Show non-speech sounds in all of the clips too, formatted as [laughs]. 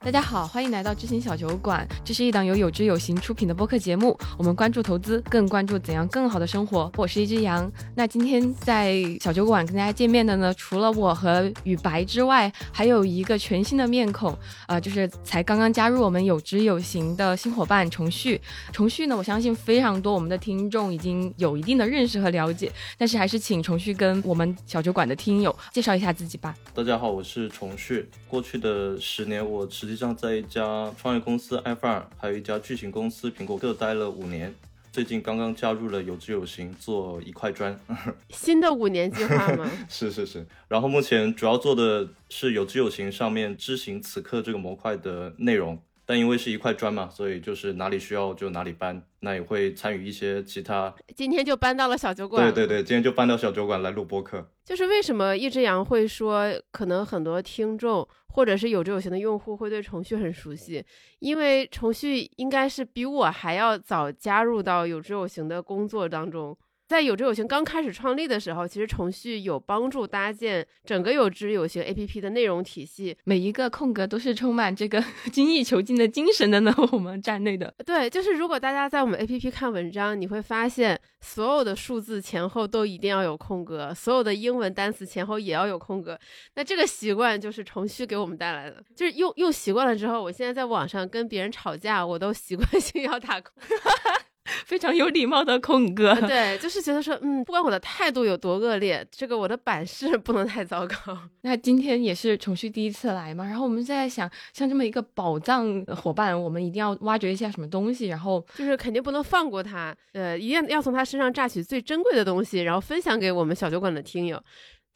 大家好，欢迎来到知行小酒馆。这是一档由有知有行出品的播客节目。我们关注投资，更关注怎样更好的生活。我是一只羊。那今天在小酒馆跟大家见面的呢，除了我和雨白之外，还有一个全新的面孔，呃，就是才刚刚加入我们有知有行的新伙伴重旭。重旭呢，我相信非常多我们的听众已经有一定的认识和了解，但是还是请重旭跟我们小酒馆的听友介绍一下自己吧。大家好，我是重旭。过去的十年，我实际上在一家创业公司 F 二，还有一家巨型公司苹果各待了五年。最近刚刚加入了有知有行，做一块砖。[laughs] 新的五年计划吗？[laughs] 是是是。然后目前主要做的是有知有行上面知行此刻这个模块的内容。但因为是一块砖嘛，所以就是哪里需要就哪里搬。那也会参与一些其他。今天就搬到了小酒馆。对对对，今天就搬到小酒馆来录播客。就是为什么一只羊会说，可能很多听众或者是有志有行的用户会对程序很熟悉，因为程序应该是比我还要早加入到有志有行的工作当中。在有知有行刚开始创立的时候，其实程序有帮助搭建整个有知有行 APP 的内容体系，每一个空格都是充满这个 [laughs] 精益求精的精神的呢。[laughs] 我们站内的对，就是如果大家在我们 APP 看文章，你会发现所有的数字前后都一定要有空格，所有的英文单词前后也要有空格。那这个习惯就是程序给我们带来的，就是用用习惯了之后，我现在在网上跟别人吵架，我都习惯性要打空。[laughs] 非常有礼貌的空哥，对，就是觉得说，嗯，不管我的态度有多恶劣，这个我的版式 [laughs] 不能太糟糕。那今天也是重旭第一次来嘛，然后我们在想，像这么一个宝藏伙伴，我们一定要挖掘一下什么东西，然后就是肯定不能放过他，呃，一定要从他身上榨取最珍贵的东西，然后分享给我们小酒馆的听友。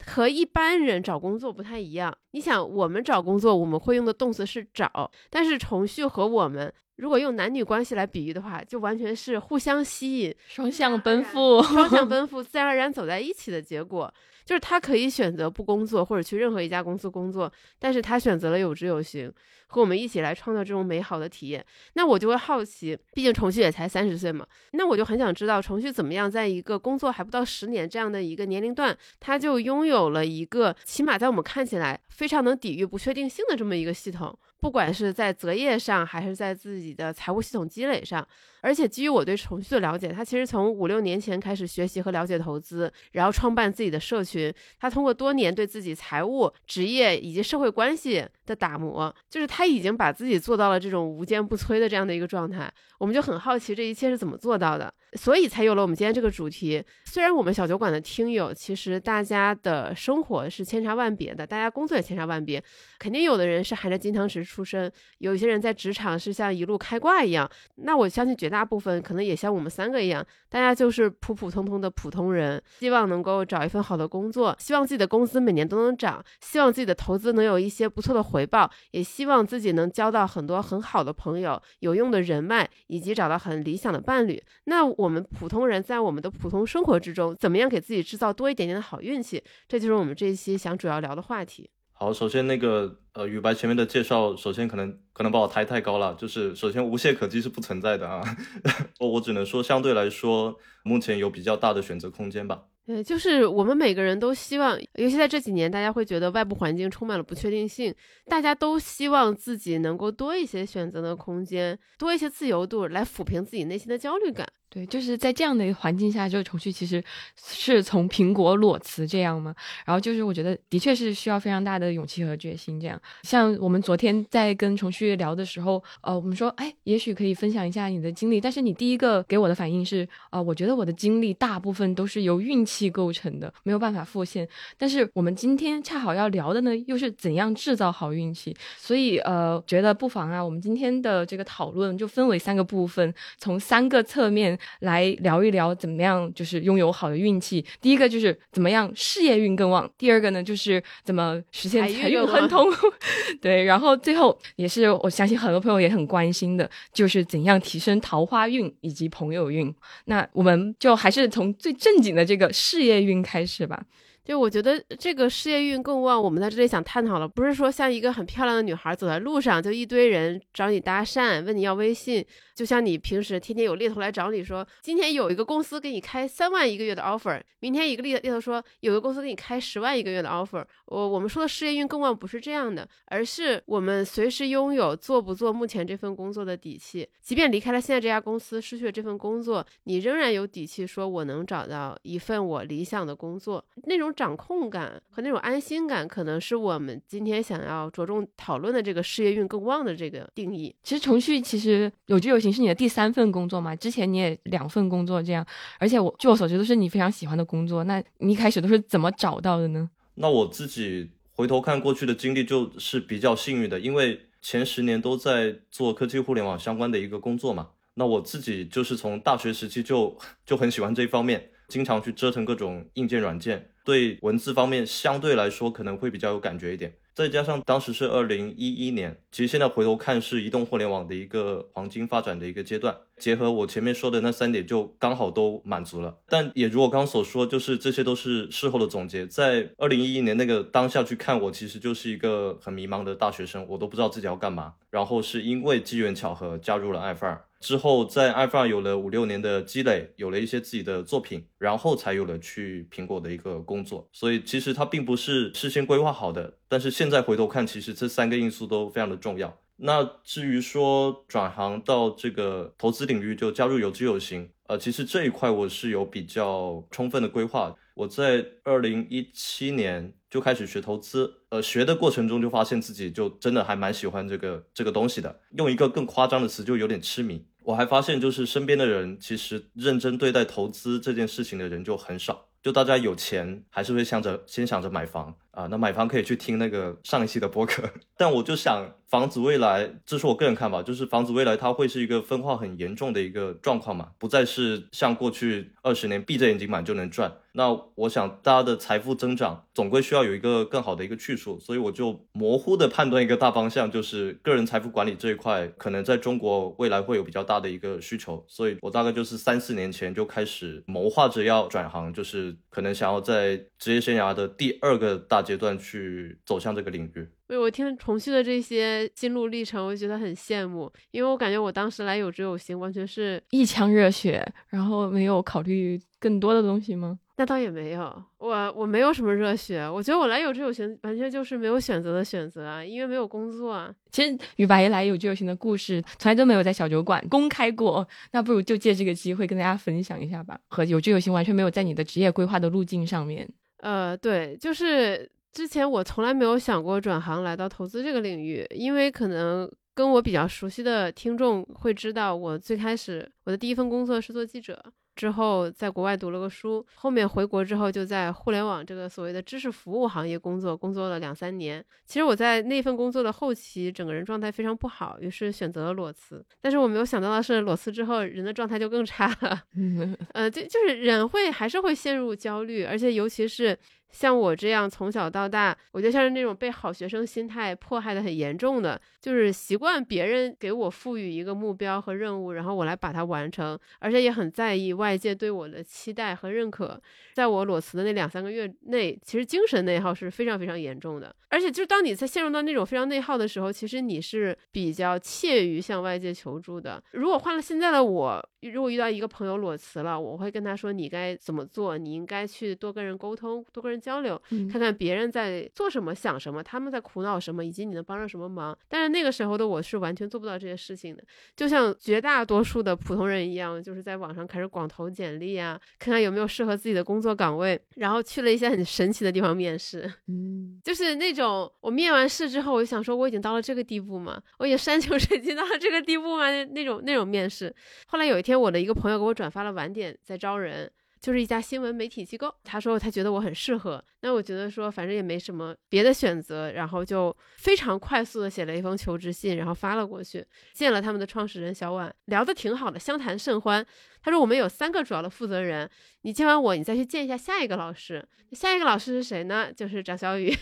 和一般人找工作不太一样，你想，我们找工作我们会用的动词是找，但是重序和我们。如果用男女关系来比喻的话，就完全是互相吸引、双向奔 [laughs] 赴、双向奔赴、自然而然走在一起的结果。就是他可以选择不工作，或者去任何一家公司工作，但是他选择了有知有行，和我们一起来创造这种美好的体验。那我就会好奇，毕竟重旭也才三十岁嘛，那我就很想知道重旭怎么样，在一个工作还不到十年这样的一个年龄段，他就拥有了一个起码在我们看起来非常能抵御不确定性的这么一个系统，不管是在择业上，还是在自己的财务系统积累上。而且基于我对程序的了解，他其实从五六年前开始学习和了解投资，然后创办自己的社群。他通过多年对自己财务、职业以及社会关系的打磨，就是他已经把自己做到了这种无坚不摧的这样的一个状态。我们就很好奇这一切是怎么做到的。所以才有了我们今天这个主题。虽然我们小酒馆的听友，其实大家的生活是千差万别的，大家工作也千差万别。肯定有的人是含着金汤匙出生，有些人在职场是像一路开挂一样。那我相信绝大部分可能也像我们三个一样，大家就是普普通通的普通人，希望能够找一份好的工作，希望自己的工资每年都能涨，希望自己的投资能有一些不错的回报，也希望自己能交到很多很好的朋友、有用的人脉，以及找到很理想的伴侣。那我们普通人在我们的普通生活之中，怎么样给自己制造多一点点的好运气？这就是我们这一期想主要聊的话题。好，首先那个呃，雨白前面的介绍，首先可能可能把我抬太高了，就是首先无懈可击是不存在的啊，[laughs] 我只能说相对来说，目前有比较大的选择空间吧。对，就是我们每个人都希望，尤其在这几年，大家会觉得外部环境充满了不确定性，大家都希望自己能够多一些选择的空间，多一些自由度，来抚平自己内心的焦虑感。对，就是在这样的环境下，这个程序其实是从苹果裸辞这样吗？然后就是我觉得的确是需要非常大的勇气和决心。这样，像我们昨天在跟程序聊的时候，呃，我们说，哎，也许可以分享一下你的经历。但是你第一个给我的反应是，啊，我觉得我的经历大部分都是由运气构成的，没有办法复现。但是我们今天恰好要聊的呢，又是怎样制造好运气。所以，呃，觉得不妨啊，我们今天的这个讨论就分为三个部分，从三个侧面。来聊一聊怎么样，就是拥有好的运气。第一个就是怎么样事业运更旺，第二个呢就是怎么实现财运亨通。[laughs] 对，然后最后也是我相信很多朋友也很关心的，就是怎样提升桃花运以及朋友运。那我们就还是从最正经的这个事业运开始吧。就我觉得这个事业运更旺，我们在这里想探讨了，不是说像一个很漂亮的女孩走在路上，就一堆人找你搭讪，问你要微信，就像你平时天天有猎头来找你说，今天有一个公司给你开三万一个月的 offer，明天一个猎猎头说有个公司给你开十万一个月的 offer。我我们说的事业运更旺不是这样的，而是我们随时拥有做不做目前这份工作的底气，即便离开了现在这家公司，失去了这份工作，你仍然有底气说我能找到一份我理想的工作，那种。掌控感和那种安心感，可能是我们今天想要着重讨论的这个事业运更旺的这个定义。其实程序其实有志有行是你的第三份工作嘛？之前你也两份工作这样，而且我据我所知都是你非常喜欢的工作。那你一开始都是怎么找到的呢？那我自己回头看过去的经历，就是比较幸运的，因为前十年都在做科技互联网相关的一个工作嘛。那我自己就是从大学时期就就很喜欢这一方面。经常去折腾各种硬件软件，对文字方面相对来说可能会比较有感觉一点。再加上当时是二零一一年，其实现在回头看是移动互联网的一个黄金发展的一个阶段。结合我前面说的那三点，就刚好都满足了。但也如我刚刚所说，就是这些都是事后的总结。在二零一一年那个当下去看，我其实就是一个很迷茫的大学生，我都不知道自己要干嘛。然后是因为机缘巧合加入了爱范儿。之后，在 iPhone 有了五六年的积累，有了一些自己的作品，然后才有了去苹果的一个工作。所以其实它并不是事先规划好的，但是现在回头看，其实这三个因素都非常的重要。那至于说转行到这个投资领域，就加入有知有行，呃，其实这一块我是有比较充分的规划。我在二零一七年就开始学投资，呃，学的过程中就发现自己就真的还蛮喜欢这个这个东西的。用一个更夸张的词，就有点痴迷。我还发现，就是身边的人其实认真对待投资这件事情的人就很少，就大家有钱还是会想着先想着买房啊。那买房可以去听那个上一期的播客，[laughs] 但我就想，房子未来，这是我个人看法，就是房子未来它会是一个分化很严重的一个状况嘛，不再是像过去二十年闭着眼睛买就能赚。那我想，大家的财富增长总归需要有一个更好的一个去处，所以我就模糊的判断一个大方向，就是个人财富管理这一块，可能在中国未来会有比较大的一个需求，所以我大概就是三四年前就开始谋划着要转行，就是可能想要在职业生涯的第二个大阶段去走向这个领域。对，我听重旭的这些心路历程，我觉得很羡慕，因为我感觉我当时来有志有行，完全是一腔热血，然后没有考虑更多的东西吗？那倒也没有，我我没有什么热血，我觉得我来有志有行，完全就是没有选择的选择啊，因为没有工作啊。其实与白来有志有行的故事，从来都没有在小酒馆公开过，那不如就借这个机会跟大家分享一下吧。和有志有行完全没有在你的职业规划的路径上面。呃，对，就是。之前我从来没有想过转行来到投资这个领域，因为可能跟我比较熟悉的听众会知道，我最开始我的第一份工作是做记者，之后在国外读了个书，后面回国之后就在互联网这个所谓的知识服务行业工作，工作了两三年。其实我在那份工作的后期，整个人状态非常不好，于是选择了裸辞。但是我没有想到的是，裸辞之后人的状态就更差了。[laughs] 呃，就就是人会还是会陷入焦虑，而且尤其是。像我这样从小到大，我就像是那种被好学生心态迫害的很严重的，就是习惯别人给我赋予一个目标和任务，然后我来把它完成，而且也很在意外界对我的期待和认可。在我裸辞的那两三个月内，其实精神内耗是非常非常严重的。而且，就当你在陷入到那种非常内耗的时候，其实你是比较怯于向外界求助的。如果换了现在的我，如果遇到一个朋友裸辞了，我会跟他说：“你该怎么做？你应该去多跟人沟通，多跟人交流，看看别人在做什么、想什么，他们在苦恼什么，以及你能帮上什么忙。”但是那个时候的我是完全做不到这些事情的，就像绝大多数的普通人一样，就是在网上开始广投简历啊，看看有没有适合自己的工作岗位，然后去了一些很神奇的地方面试。嗯，[laughs] 就是那种我面完试之后，我就想说我已经到了这个地步吗？我已经山穷水尽到了这个地步吗？那那种那种面试。后来有一天，我的一个朋友给我转发了晚点在招人。就是一家新闻媒体机构，他说他觉得我很适合，那我觉得说反正也没什么别的选择，然后就非常快速的写了一封求职信，然后发了过去，见了他们的创始人小婉，聊的挺好的，相谈甚欢。他说我们有三个主要的负责人，你见完我，你再去见一下下一个老师，下一个老师是谁呢？就是张小雨。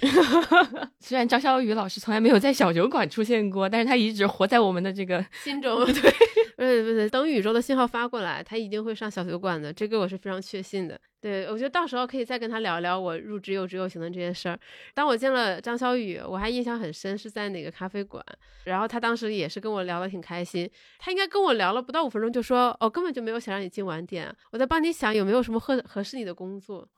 [laughs] 虽然张小雨老师从来没有在小酒馆出现过，但是他一直活在我们的这个心中。[laughs] 对，[laughs] 不是不是，等宇宙的信号发过来，他一定会上小酒馆的，这个我是非常确信的。对，我觉得到时候可以再跟他聊聊我入职有职有行的这件事儿。当我见了张小雨，我还印象很深，是在哪个咖啡馆，然后他当时也是跟我聊得挺开心。他应该跟我聊了不到五分钟，就说：“哦，根本就没有想让你进晚点，我在帮你想有没有什么合合适你的工作。”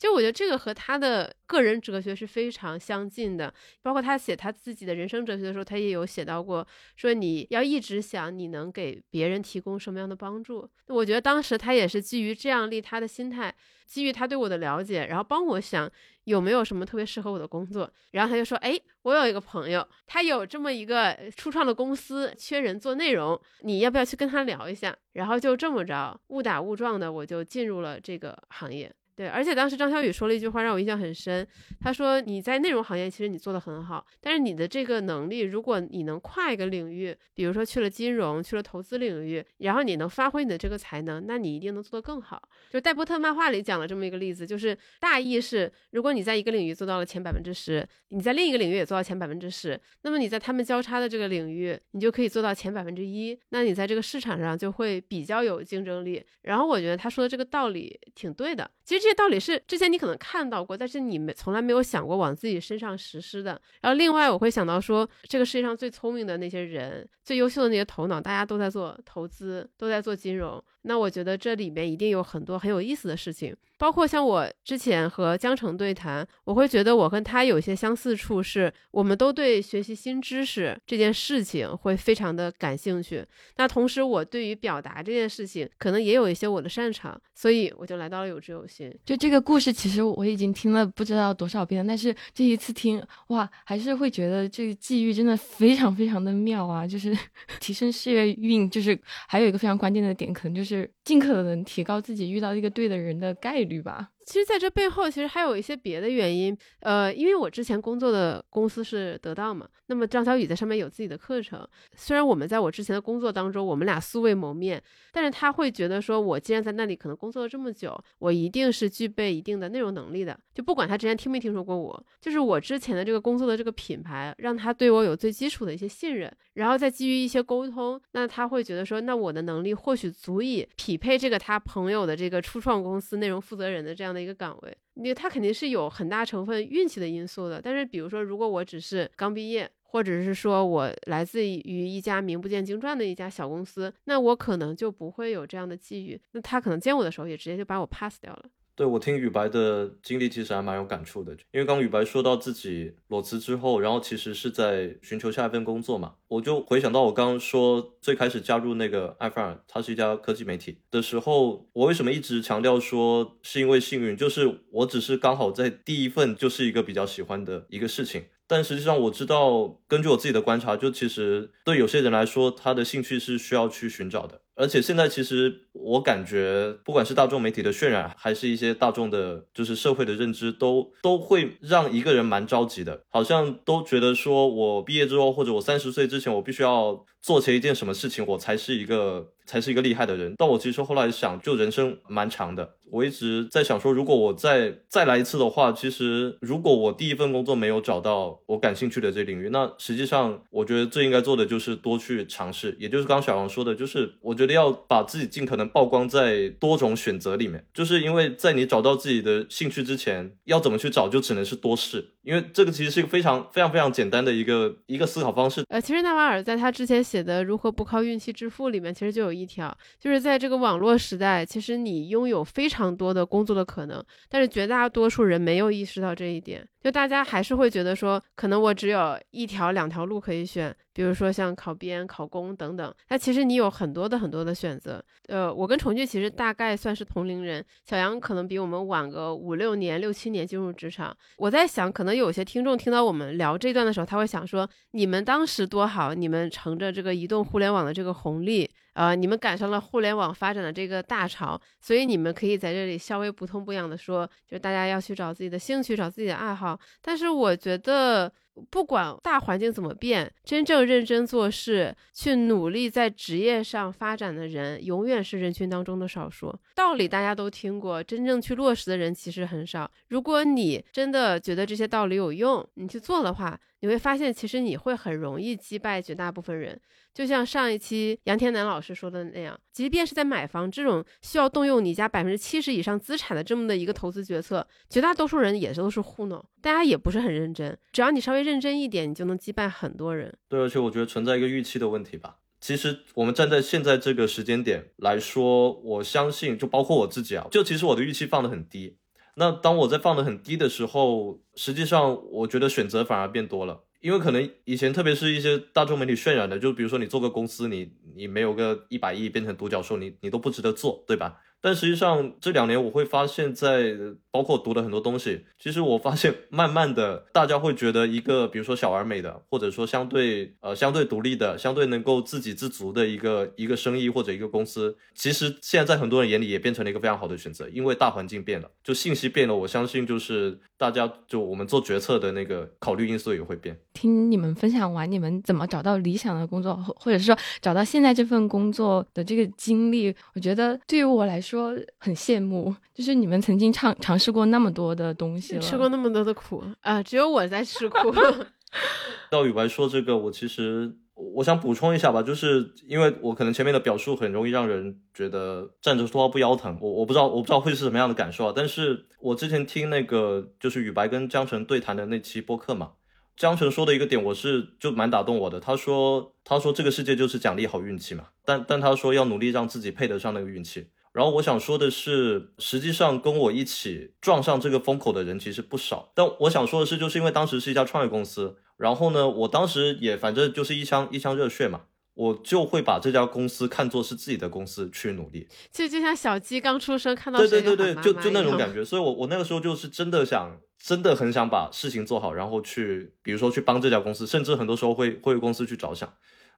就我觉得这个和他的个人哲学是非常相近的。包括他写他自己的人生哲学的时候，他也有写到过，说你要一直想你能给别人提供什么样的帮助。我觉得当时他也是基于这样利他的心态。基于他对我的了解，然后帮我想有没有什么特别适合我的工作，然后他就说：“哎，我有一个朋友，他有这么一个初创的公司，缺人做内容，你要不要去跟他聊一下？”然后就这么着，误打误撞的我就进入了这个行业。对，而且当时张小雨说了一句话让我印象很深，他说你在内容行业其实你做的很好，但是你的这个能力，如果你能跨一个领域，比如说去了金融，去了投资领域，然后你能发挥你的这个才能，那你一定能做得更好。就戴波特漫画里讲了这么一个例子，就是大意是，如果你在一个领域做到了前百分之十，你在另一个领域也做到前百分之十，那么你在他们交叉的这个领域，你就可以做到前百分之一，那你在这个市场上就会比较有竞争力。然后我觉得他说的这个道理挺对的。其实这些道理是之前你可能看到过，但是你没从来没有想过往自己身上实施的。然后另外我会想到说，这个世界上最聪明的那些人，最优秀的那些头脑，大家都在做投资，都在做金融。那我觉得这里面一定有很多很有意思的事情。包括像我之前和江城对谈，我会觉得我跟他有些相似处，是我们都对学习新知识这件事情会非常的感兴趣。那同时，我对于表达这件事情，可能也有一些我的擅长，所以我就来到了有知有心。就这个故事，其实我已经听了不知道多少遍，但是这一次听，哇，还是会觉得这个际遇真的非常非常的妙啊！就是 [laughs] 提升事业运，就是还有一个非常关键的点，可能就是是尽可能提高自己遇到一个对的人的概率。吧？其实，在这背后，其实还有一些别的原因。呃，因为我之前工作的公司是得到嘛，那么张小雨在上面有自己的课程。虽然我们在我之前的工作当中，我们俩素未谋面，但是他会觉得说，我既然在那里可能工作了这么久，我一定是具备一定的内容能力的。就不管他之前听没听说过我，就是我之前的这个工作的这个品牌，让他对我有最基础的一些信任，然后再基于一些沟通，那他会觉得说，那我的能力或许足以匹配这个他朋友的这个初创公司内容负责人的这样的一个岗位。你他肯定是有很大成分运气的因素的。但是比如说，如果我只是刚毕业，或者是说我来自于一家名不见经传的一家小公司，那我可能就不会有这样的机遇。那他可能见我的时候，也直接就把我 pass 掉了。对我听雨白的经历，其实还蛮有感触的。因为刚雨白说到自己裸辞之后，然后其实是在寻求下一份工作嘛，我就回想到我刚刚说最开始加入那个艾弗尔，它是一家科技媒体的时候，我为什么一直强调说是因为幸运，就是我只是刚好在第一份就是一个比较喜欢的一个事情。但实际上我知道，根据我自己的观察，就其实对有些人来说，他的兴趣是需要去寻找的。而且现在其实我感觉，不管是大众媒体的渲染，还是一些大众的，就是社会的认知，都都会让一个人蛮着急的，好像都觉得说我毕业之后，或者我三十岁之前，我必须要做成一件什么事情，我才是一个才是一个厉害的人。但我其实后来想，就人生蛮长的。我一直在想说，如果我再再来一次的话，其实如果我第一份工作没有找到我感兴趣的这领域，那实际上我觉得最应该做的就是多去尝试。也就是刚小王说的，就是我觉得要把自己尽可能曝光在多种选择里面，就是因为在你找到自己的兴趣之前，要怎么去找，就只能是多试。因为这个其实是一个非常非常非常简单的一个一个思考方式。呃，其实纳瓦尔在他之前写的《如何不靠运气致富》里面，其实就有一条，就是在这个网络时代，其实你拥有非常多的工作的可能，但是绝大多数人没有意识到这一点。就大家还是会觉得说，可能我只有一条两条路可以选，比如说像考编、考公等等。那其实你有很多的很多的选择。呃，我跟重聚其实大概算是同龄人，小杨可能比我们晚个五六年、六七年进入职场。我在想，可能有些听众听到我们聊这段的时候，他会想说，你们当时多好，你们乘着这个移动互联网的这个红利。呃，你们赶上了互联网发展的这个大潮，所以你们可以在这里稍微不痛不痒的说，就是大家要去找自己的兴趣，找自己的爱好。但是我觉得不管大环境怎么变，真正认真做事、去努力在职业上发展的人，永远是人群当中的少数。道理大家都听过，真正去落实的人其实很少。如果你真的觉得这些道理有用，你去做的话，你会发现，其实你会很容易击败绝大部分人。就像上一期杨天南老师说的那样，即便是在买房这种需要动用你家百分之七十以上资产的这么的一个投资决策，绝大多数人也都是糊弄，大家也不是很认真。只要你稍微认真一点，你就能击败很多人。对，而且我觉得存在一个预期的问题吧。其实我们站在现在这个时间点来说，我相信，就包括我自己啊，就其实我的预期放得很低。那当我在放得很低的时候，实际上我觉得选择反而变多了。因为可能以前，特别是一些大众媒体渲染的，就比如说你做个公司，你你没有个一百亿变成独角兽，你你都不值得做，对吧？但实际上这两年我会发现，在包括读的很多东西，其实我发现慢慢的大家会觉得一个，比如说小而美的，或者说相对呃相对独立的、相对能够自给自足的一个一个生意或者一个公司，其实现在在很多人眼里也变成了一个非常好的选择，因为大环境变了，就信息变了，我相信就是大家就我们做决策的那个考虑因素也会变。听你们分享完你们怎么找到理想的工作，或者是说找到现在这份工作的这个经历，我觉得对于我来说。说很羡慕，就是你们曾经尝尝试过那么多的东西，吃过那么多的苦啊！只有我在吃苦。[laughs] 到宇白说这个，我其实我想补充一下吧，就是因为我可能前面的表述很容易让人觉得站着说话不腰疼，我我不知道我不知道会是什么样的感受啊。但是我之前听那个就是宇白跟江辰对谈的那期播客嘛，江辰说的一个点，我是就蛮打动我的。他说他说这个世界就是奖励好运气嘛，但但他说要努力让自己配得上那个运气。然后我想说的是，实际上跟我一起撞上这个风口的人其实不少。但我想说的是，就是因为当时是一家创业公司，然后呢，我当时也反正就是一腔一腔热血嘛，我就会把这家公司看作是自己的公司去努力。其实就像小鸡刚出生看到对对对对，就就那种感觉。所以我我那个时候就是真的想，真的很想把事情做好，然后去，比如说去帮这家公司，甚至很多时候会会为公司去着想。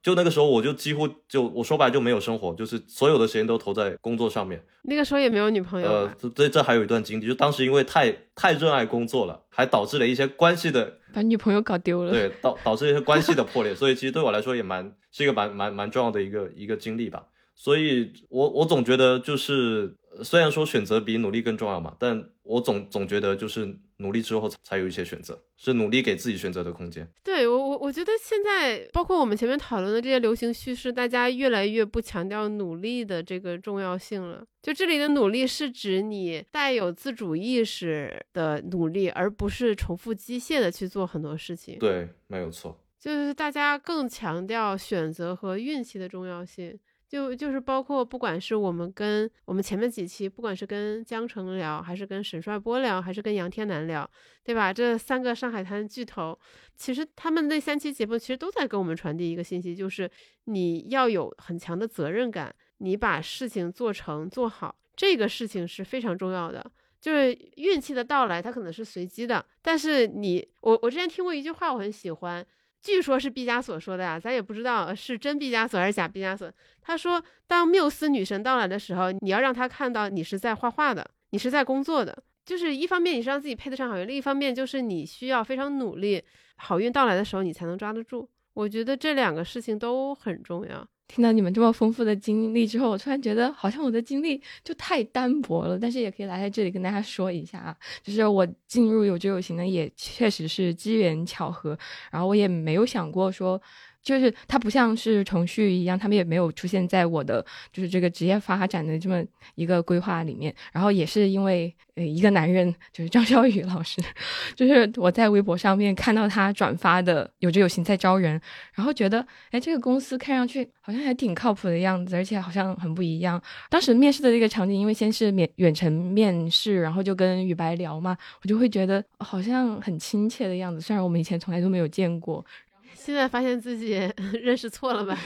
就那个时候，我就几乎就我说白就没有生活，就是所有的时间都投在工作上面。那个时候也没有女朋友。呃，这这还有一段经历，就当时因为太太热爱工作了，还导致了一些关系的把女朋友搞丢了。对，导导致一些关系的破裂，所以其实对我来说也蛮是一个蛮蛮蛮重要的一个一个经历吧。所以我我总觉得就是。虽然说选择比努力更重要嘛，但我总总觉得就是努力之后才有一些选择，是努力给自己选择的空间。对我觉得现在包括我们前面讨论的这些流行叙事，大家越来越不强调努力的这个重要性了。就这里的努力是指你带有自主意识的努力，而不是重复机械的去做很多事情。对，没有错。就是大家更强调选择和运气的重要性。就就是包括不管是我们跟我们前面几期，不管是跟江城聊，还是跟沈帅波聊，还是跟杨天南聊，对吧？这三个上海滩巨头，其实他们那三期节目其实都在给我们传递一个信息，就是你要有很强的责任感，你把事情做成做好，这个事情是非常重要的。就是运气的到来，它可能是随机的，但是你我我之前听过一句话，我很喜欢。据说是毕加索说的呀，咱也不知道是真毕加索还是假毕加索。他说，当缪斯女神到来的时候，你要让她看到你是在画画的，你是在工作的。就是一方面你是让自己配得上好运，另一方面就是你需要非常努力，好运到来的时候你才能抓得住。我觉得这两个事情都很重要。听到你们这么丰富的经历之后，我突然觉得好像我的经历就太单薄了。但是也可以来在这里跟大家说一下啊，就是我进入有知有行呢，也确实是机缘巧合，然后我也没有想过说。就是它不像是程序一样，他们也没有出现在我的就是这个职业发展的这么一个规划里面。然后也是因为呃一个男人，就是张小雨老师，[laughs] 就是我在微博上面看到他转发的有志有行在招人，然后觉得哎这个公司看上去好像还挺靠谱的样子，而且好像很不一样。当时面试的这个场景，因为先是免远程面试，然后就跟雨白聊嘛，我就会觉得好像很亲切的样子，虽然我们以前从来都没有见过。现在发现自己 [laughs] 认识错了吧？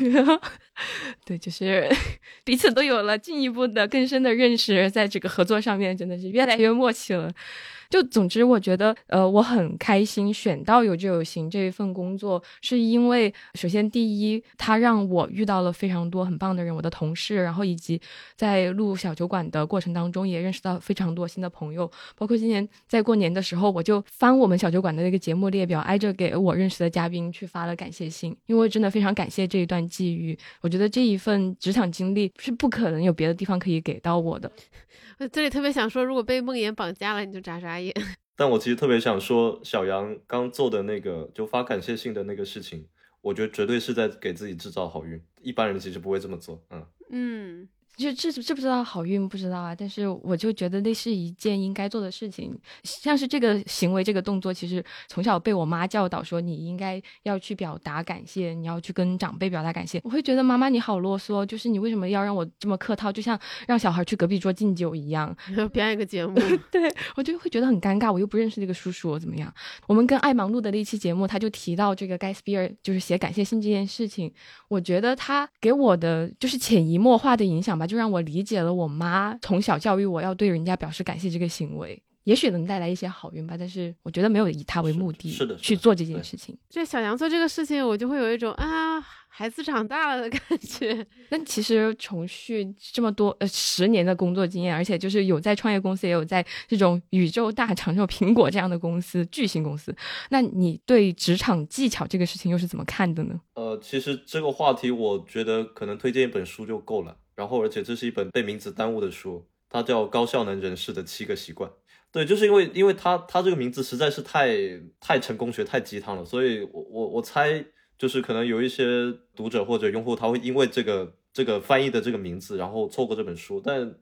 [laughs] 对，就是 [laughs] 彼此都有了进一步的更深的认识，在这个合作上面真的是越来越默契了。就总之，我觉得，呃，我很开心选到有就有行这一份工作，是因为首先第一，它让我遇到了非常多很棒的人，我的同事，然后以及在录小酒馆的过程当中，也认识到非常多新的朋友。包括今年在过年的时候，我就翻我们小酒馆的那个节目列表，挨着给我认识的嘉宾去发了感谢信，因为真的非常感谢这一段际遇。我觉得这一份职场经历是不可能有别的地方可以给到我的。这里特别想说，如果被梦魇绑架了，你就眨眨眼。[laughs] 但我其实特别想说，小杨刚做的那个就发感谢信的那个事情，我觉得绝对是在给自己制造好运。一般人其实不会这么做。嗯嗯。就知知不知道好运不知道啊，但是我就觉得那是一件应该做的事情。像是这个行为、这个动作，其实从小被我妈教导说，你应该要去表达感谢，你要去跟长辈表达感谢。我会觉得妈妈你好啰嗦，就是你为什么要让我这么客套？就像让小孩去隔壁桌敬酒一样，[laughs] 表演一个节目。[laughs] 对我就会觉得很尴尬，我又不认识那个叔叔，怎么样？我们跟爱忙碌的那期节目，他就提到这个盖斯比尔就是写感谢信这件事情，我觉得他给我的就是潜移默化的影响吧。就让我理解了我妈从小教育我要对人家表示感谢这个行为，也许能带来一些好运吧。但是我觉得没有以他为目的，是的，去做这件事情。这小杨做这个事情，我就会有一种啊。孩子长大了的感觉。[laughs] 那其实重旭这么多呃十年的工作经验，而且就是有在创业公司，也有在这种宇宙大厂，就苹果这样的公司巨星公司。那你对职场技巧这个事情又是怎么看的呢？呃，其实这个话题，我觉得可能推荐一本书就够了。然后，而且这是一本被名字耽误的书，它叫《高效能人士的七个习惯》。对，就是因为因为它它这个名字实在是太太成功学、太鸡汤了，所以我我我猜。就是可能有一些读者或者用户，他会因为这个这个翻译的这个名字，然后错过这本书。但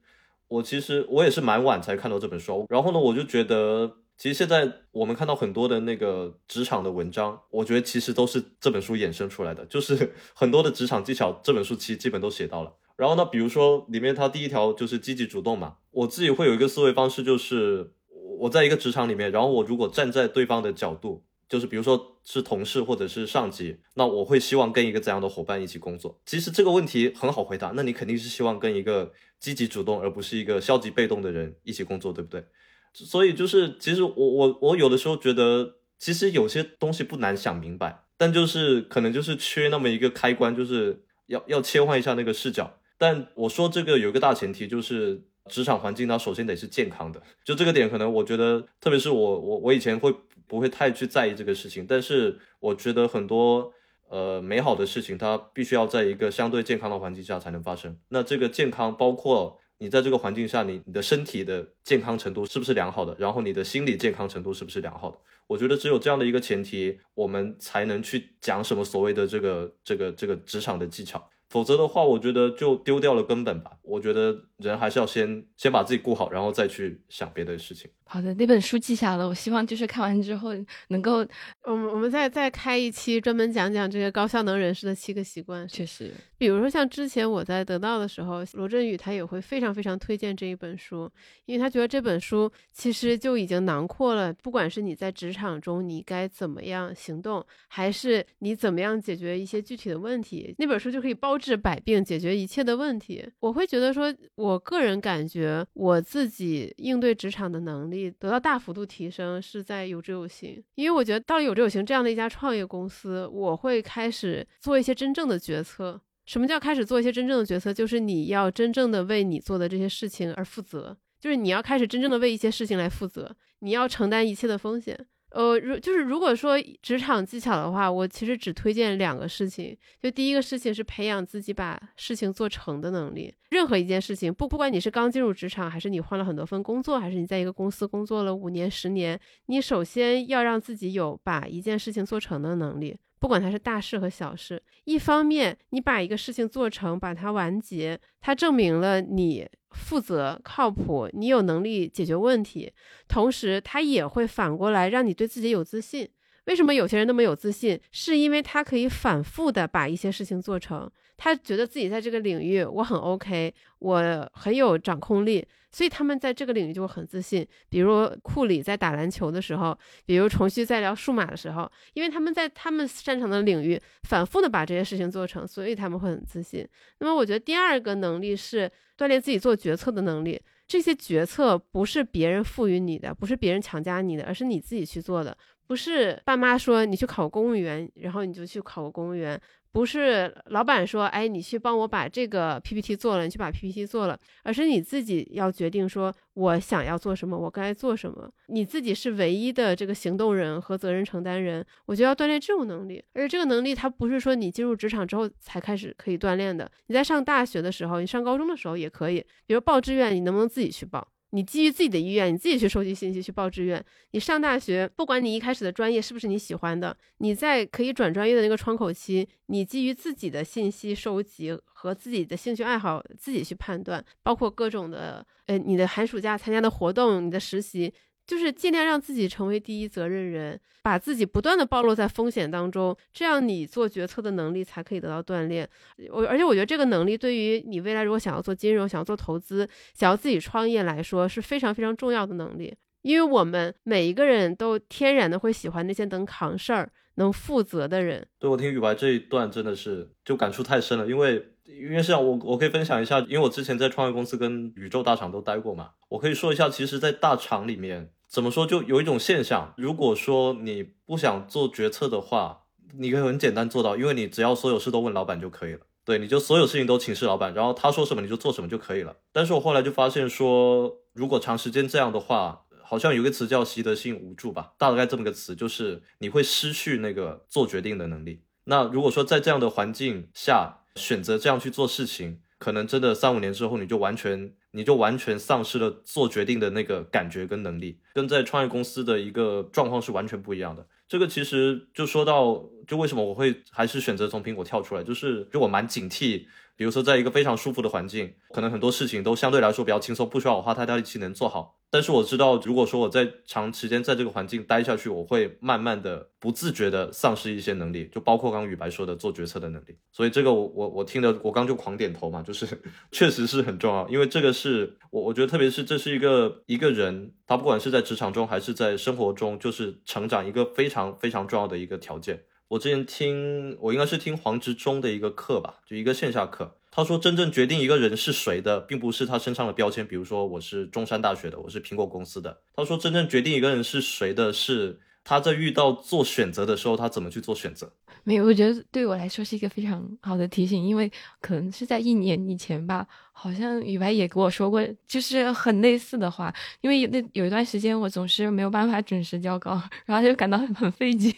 我其实我也是蛮晚才看到这本书。然后呢，我就觉得，其实现在我们看到很多的那个职场的文章，我觉得其实都是这本书衍生出来的。就是 [laughs] 很多的职场技巧，这本书其实基本都写到了。然后呢，比如说里面它第一条就是积极主动嘛，我自己会有一个思维方式，就是我在一个职场里面，然后我如果站在对方的角度。就是比如说是同事或者是上级，那我会希望跟一个怎样的伙伴一起工作？其实这个问题很好回答，那你肯定是希望跟一个积极主动而不是一个消极被动的人一起工作，对不对？所以就是其实我我我有的时候觉得，其实有些东西不难想明白，但就是可能就是缺那么一个开关，就是要要切换一下那个视角。但我说这个有一个大前提，就是职场环境它首先得是健康的，就这个点可能我觉得，特别是我我我以前会。不会太去在意这个事情，但是我觉得很多呃美好的事情，它必须要在一个相对健康的环境下才能发生。那这个健康包括你在这个环境下，你你的身体的健康程度是不是良好的，然后你的心理健康程度是不是良好的？我觉得只有这样的一个前提，我们才能去讲什么所谓的这个这个这个职场的技巧。否则的话，我觉得就丢掉了根本吧。我觉得人还是要先先把自己顾好，然后再去想别的事情。好的，那本书记下了。我希望就是看完之后能够，我们我们再再开一期专门讲讲这个高效能人士的七个习惯。确实，比如说像之前我在得到的时候，罗振宇他也会非常非常推荐这一本书，因为他觉得这本书其实就已经囊括了，不管是你在职场中你该怎么样行动，还是你怎么样解决一些具体的问题，那本书就可以包。治百病，解决一切的问题。我会觉得说，我我个人感觉我自己应对职场的能力得到大幅度提升，是在有志有行。因为我觉得到了有志有行这样的一家创业公司，我会开始做一些真正的决策。什么叫开始做一些真正的决策？就是你要真正的为你做的这些事情而负责，就是你要开始真正的为一些事情来负责，你要承担一切的风险。呃，如就是如果说职场技巧的话，我其实只推荐两个事情。就第一个事情是培养自己把事情做成的能力。任何一件事情，不不管你是刚进入职场，还是你换了很多份工作，还是你在一个公司工作了五年、十年，你首先要让自己有把一件事情做成的能力。不管它是大事和小事，一方面你把一个事情做成，把它完结，它证明了你负责、靠谱，你有能力解决问题。同时，他也会反过来让你对自己有自信。为什么有些人那么有自信？是因为他可以反复的把一些事情做成，他觉得自己在这个领域我很 OK，我很有掌控力，所以他们在这个领域就很自信。比如库里在打篮球的时候，比如重旭在聊数码的时候，因为他们在他们擅长的领域反复的把这些事情做成，所以他们会很自信。那么我觉得第二个能力是锻炼自己做决策的能力。这些决策不是别人赋予你的，不是别人强加你的，而是你自己去做的。不是爸妈说你去考公务员，然后你就去考个公务员。不是老板说，哎，你去帮我把这个 PPT 做了，你去把 PPT 做了，而是你自己要决定说，我想要做什么，我该做什么。你自己是唯一的这个行动人和责任承担人，我就要锻炼这种能力。而且这个能力，它不是说你进入职场之后才开始可以锻炼的，你在上大学的时候，你上高中的时候也可以。比如报志愿，你能不能自己去报？你基于自己的意愿，你自己去收集信息去报志愿。你上大学，不管你一开始的专业是不是你喜欢的，你在可以转专业的那个窗口期，你基于自己的信息收集和自己的兴趣爱好自己去判断，包括各种的，呃，你的寒暑假参加的活动，你的实习。就是尽量让自己成为第一责任人，把自己不断的暴露在风险当中，这样你做决策的能力才可以得到锻炼。我而且我觉得这个能力对于你未来如果想要做金融、想要做投资、想要自己创业来说是非常非常重要的能力。因为我们每一个人都天然的会喜欢那些能扛事儿、能负责的人。对我听宇白这一段真的是就感触太深了，因为。因为是这样，我我可以分享一下，因为我之前在创业公司跟宇宙大厂都待过嘛，我可以说一下，其实，在大厂里面，怎么说，就有一种现象，如果说你不想做决策的话，你可以很简单做到，因为你只要所有事都问老板就可以了，对，你就所有事情都请示老板，然后他说什么你就做什么就可以了。但是我后来就发现说，如果长时间这样的话，好像有个词叫习得性无助吧，大概这么个词，就是你会失去那个做决定的能力。那如果说在这样的环境下，选择这样去做事情，可能真的三五年之后，你就完全你就完全丧失了做决定的那个感觉跟能力，跟在创业公司的一个状况是完全不一样的。这个其实就说到，就为什么我会还是选择从苹果跳出来，就是就我蛮警惕。比如说，在一个非常舒服的环境，可能很多事情都相对来说比较轻松，不需要我花太大力气能做好。但是我知道，如果说我在长时间在这个环境待下去，我会慢慢的不自觉的丧失一些能力，就包括刚刚宇白说的做决策的能力。所以这个我我我听的，我刚就狂点头嘛，就是 [laughs] 确实是很重要，因为这个是我我觉得特别是这是一个一个人，他不管是在职场中还是在生活中，就是成长一个非常非常重要的一个条件。我之前听，我应该是听黄执中的一个课吧，就一个线下课。他说，真正决定一个人是谁的，并不是他身上的标签，比如说我是中山大学的，我是苹果公司的。他说，真正决定一个人是谁的，是他在遇到做选择的时候，他怎么去做选择。没有，我觉得对我来说是一个非常好的提醒，因为可能是在一年以前吧，好像雨白也跟我说过，就是很类似的话。因为那有一段时间，我总是没有办法准时交稿，然后就感到很费解。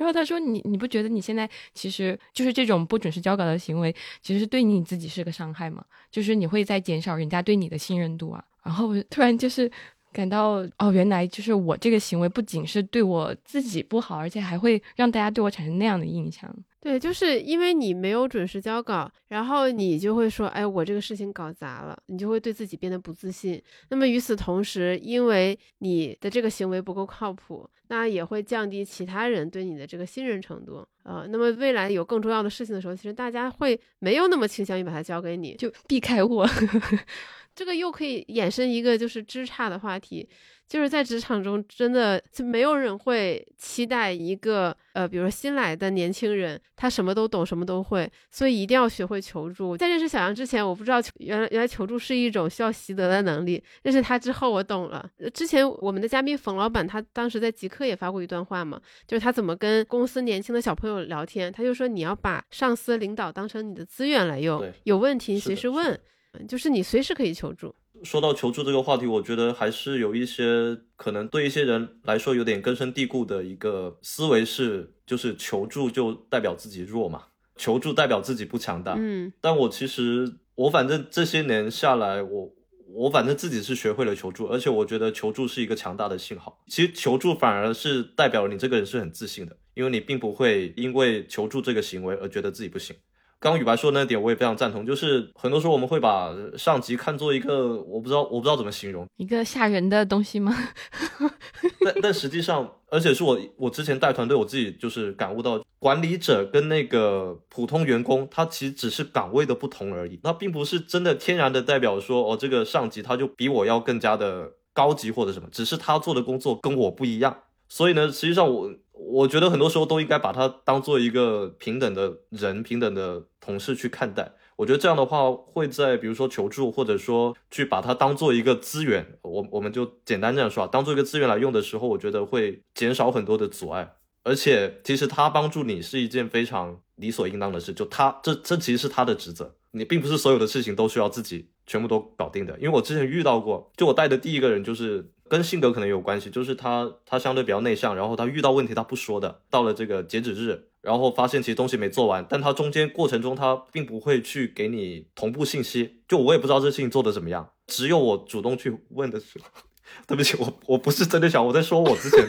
然后他说：“你你不觉得你现在其实就是这种不准时交稿的行为，其实对你自己是个伤害吗？就是你会在减少人家对你的信任度啊。”然后突然就是感到，哦，原来就是我这个行为不仅是对我自己不好，而且还会让大家对我产生那样的印象。对，就是因为你没有准时交稿，然后你就会说，哎，我这个事情搞砸了，你就会对自己变得不自信。那么与此同时，因为你的这个行为不够靠谱，那也会降低其他人对你的这个信任程度啊。那么未来有更重要的事情的时候，其实大家会没有那么倾向于把它交给你，就避开我。[laughs] 这个又可以衍生一个就是枝杈的话题。就是在职场中，真的就没有人会期待一个呃，比如说新来的年轻人，他什么都懂，什么都会，所以一定要学会求助。在认识小杨之前，我不知道原来原来求助是一种需要习得的能力。认识他之后，我懂了。之前我们的嘉宾冯老板，他当时在极客也发过一段话嘛，就是他怎么跟公司年轻的小朋友聊天，他就说你要把上司领导当成你的资源来用，有问题随时问，就是你随时可以求助。说到求助这个话题，我觉得还是有一些可能对一些人来说有点根深蒂固的一个思维是，就是求助就代表自己弱嘛，求助代表自己不强大。嗯，但我其实我反正这些年下来，我我反正自己是学会了求助，而且我觉得求助是一个强大的信号。其实求助反而是代表你这个人是很自信的，因为你并不会因为求助这个行为而觉得自己不行。刚刚宇白说的那点我也非常赞同，就是很多时候我们会把上级看作一个我不知道我不知道怎么形容一个吓人的东西吗？[laughs] 但但实际上，而且是我我之前带团队，我自己就是感悟到，管理者跟那个普通员工，他其实只是岗位的不同而已，那并不是真的天然的代表说哦，这个上级他就比我要更加的高级或者什么，只是他做的工作跟我不一样。所以呢，实际上我我觉得很多时候都应该把他当做一个平等的人、平等的同事去看待。我觉得这样的话，会在比如说求助，或者说去把它当做一个资源，我我们就简单这样说啊，当做一个资源来用的时候，我觉得会减少很多的阻碍。而且，其实他帮助你是一件非常理所应当的事，就他这这其实是他的职责，你并不是所有的事情都需要自己全部都搞定的。因为我之前遇到过，就我带的第一个人就是跟性格可能有关系，就是他他相对比较内向，然后他遇到问题他不说的，到了这个截止日，然后发现其实东西没做完，但他中间过程中他并不会去给你同步信息，就我也不知道这事情做的怎么样，只有我主动去问的时候。[laughs] 对不起，我我不是真的想我在说我之前，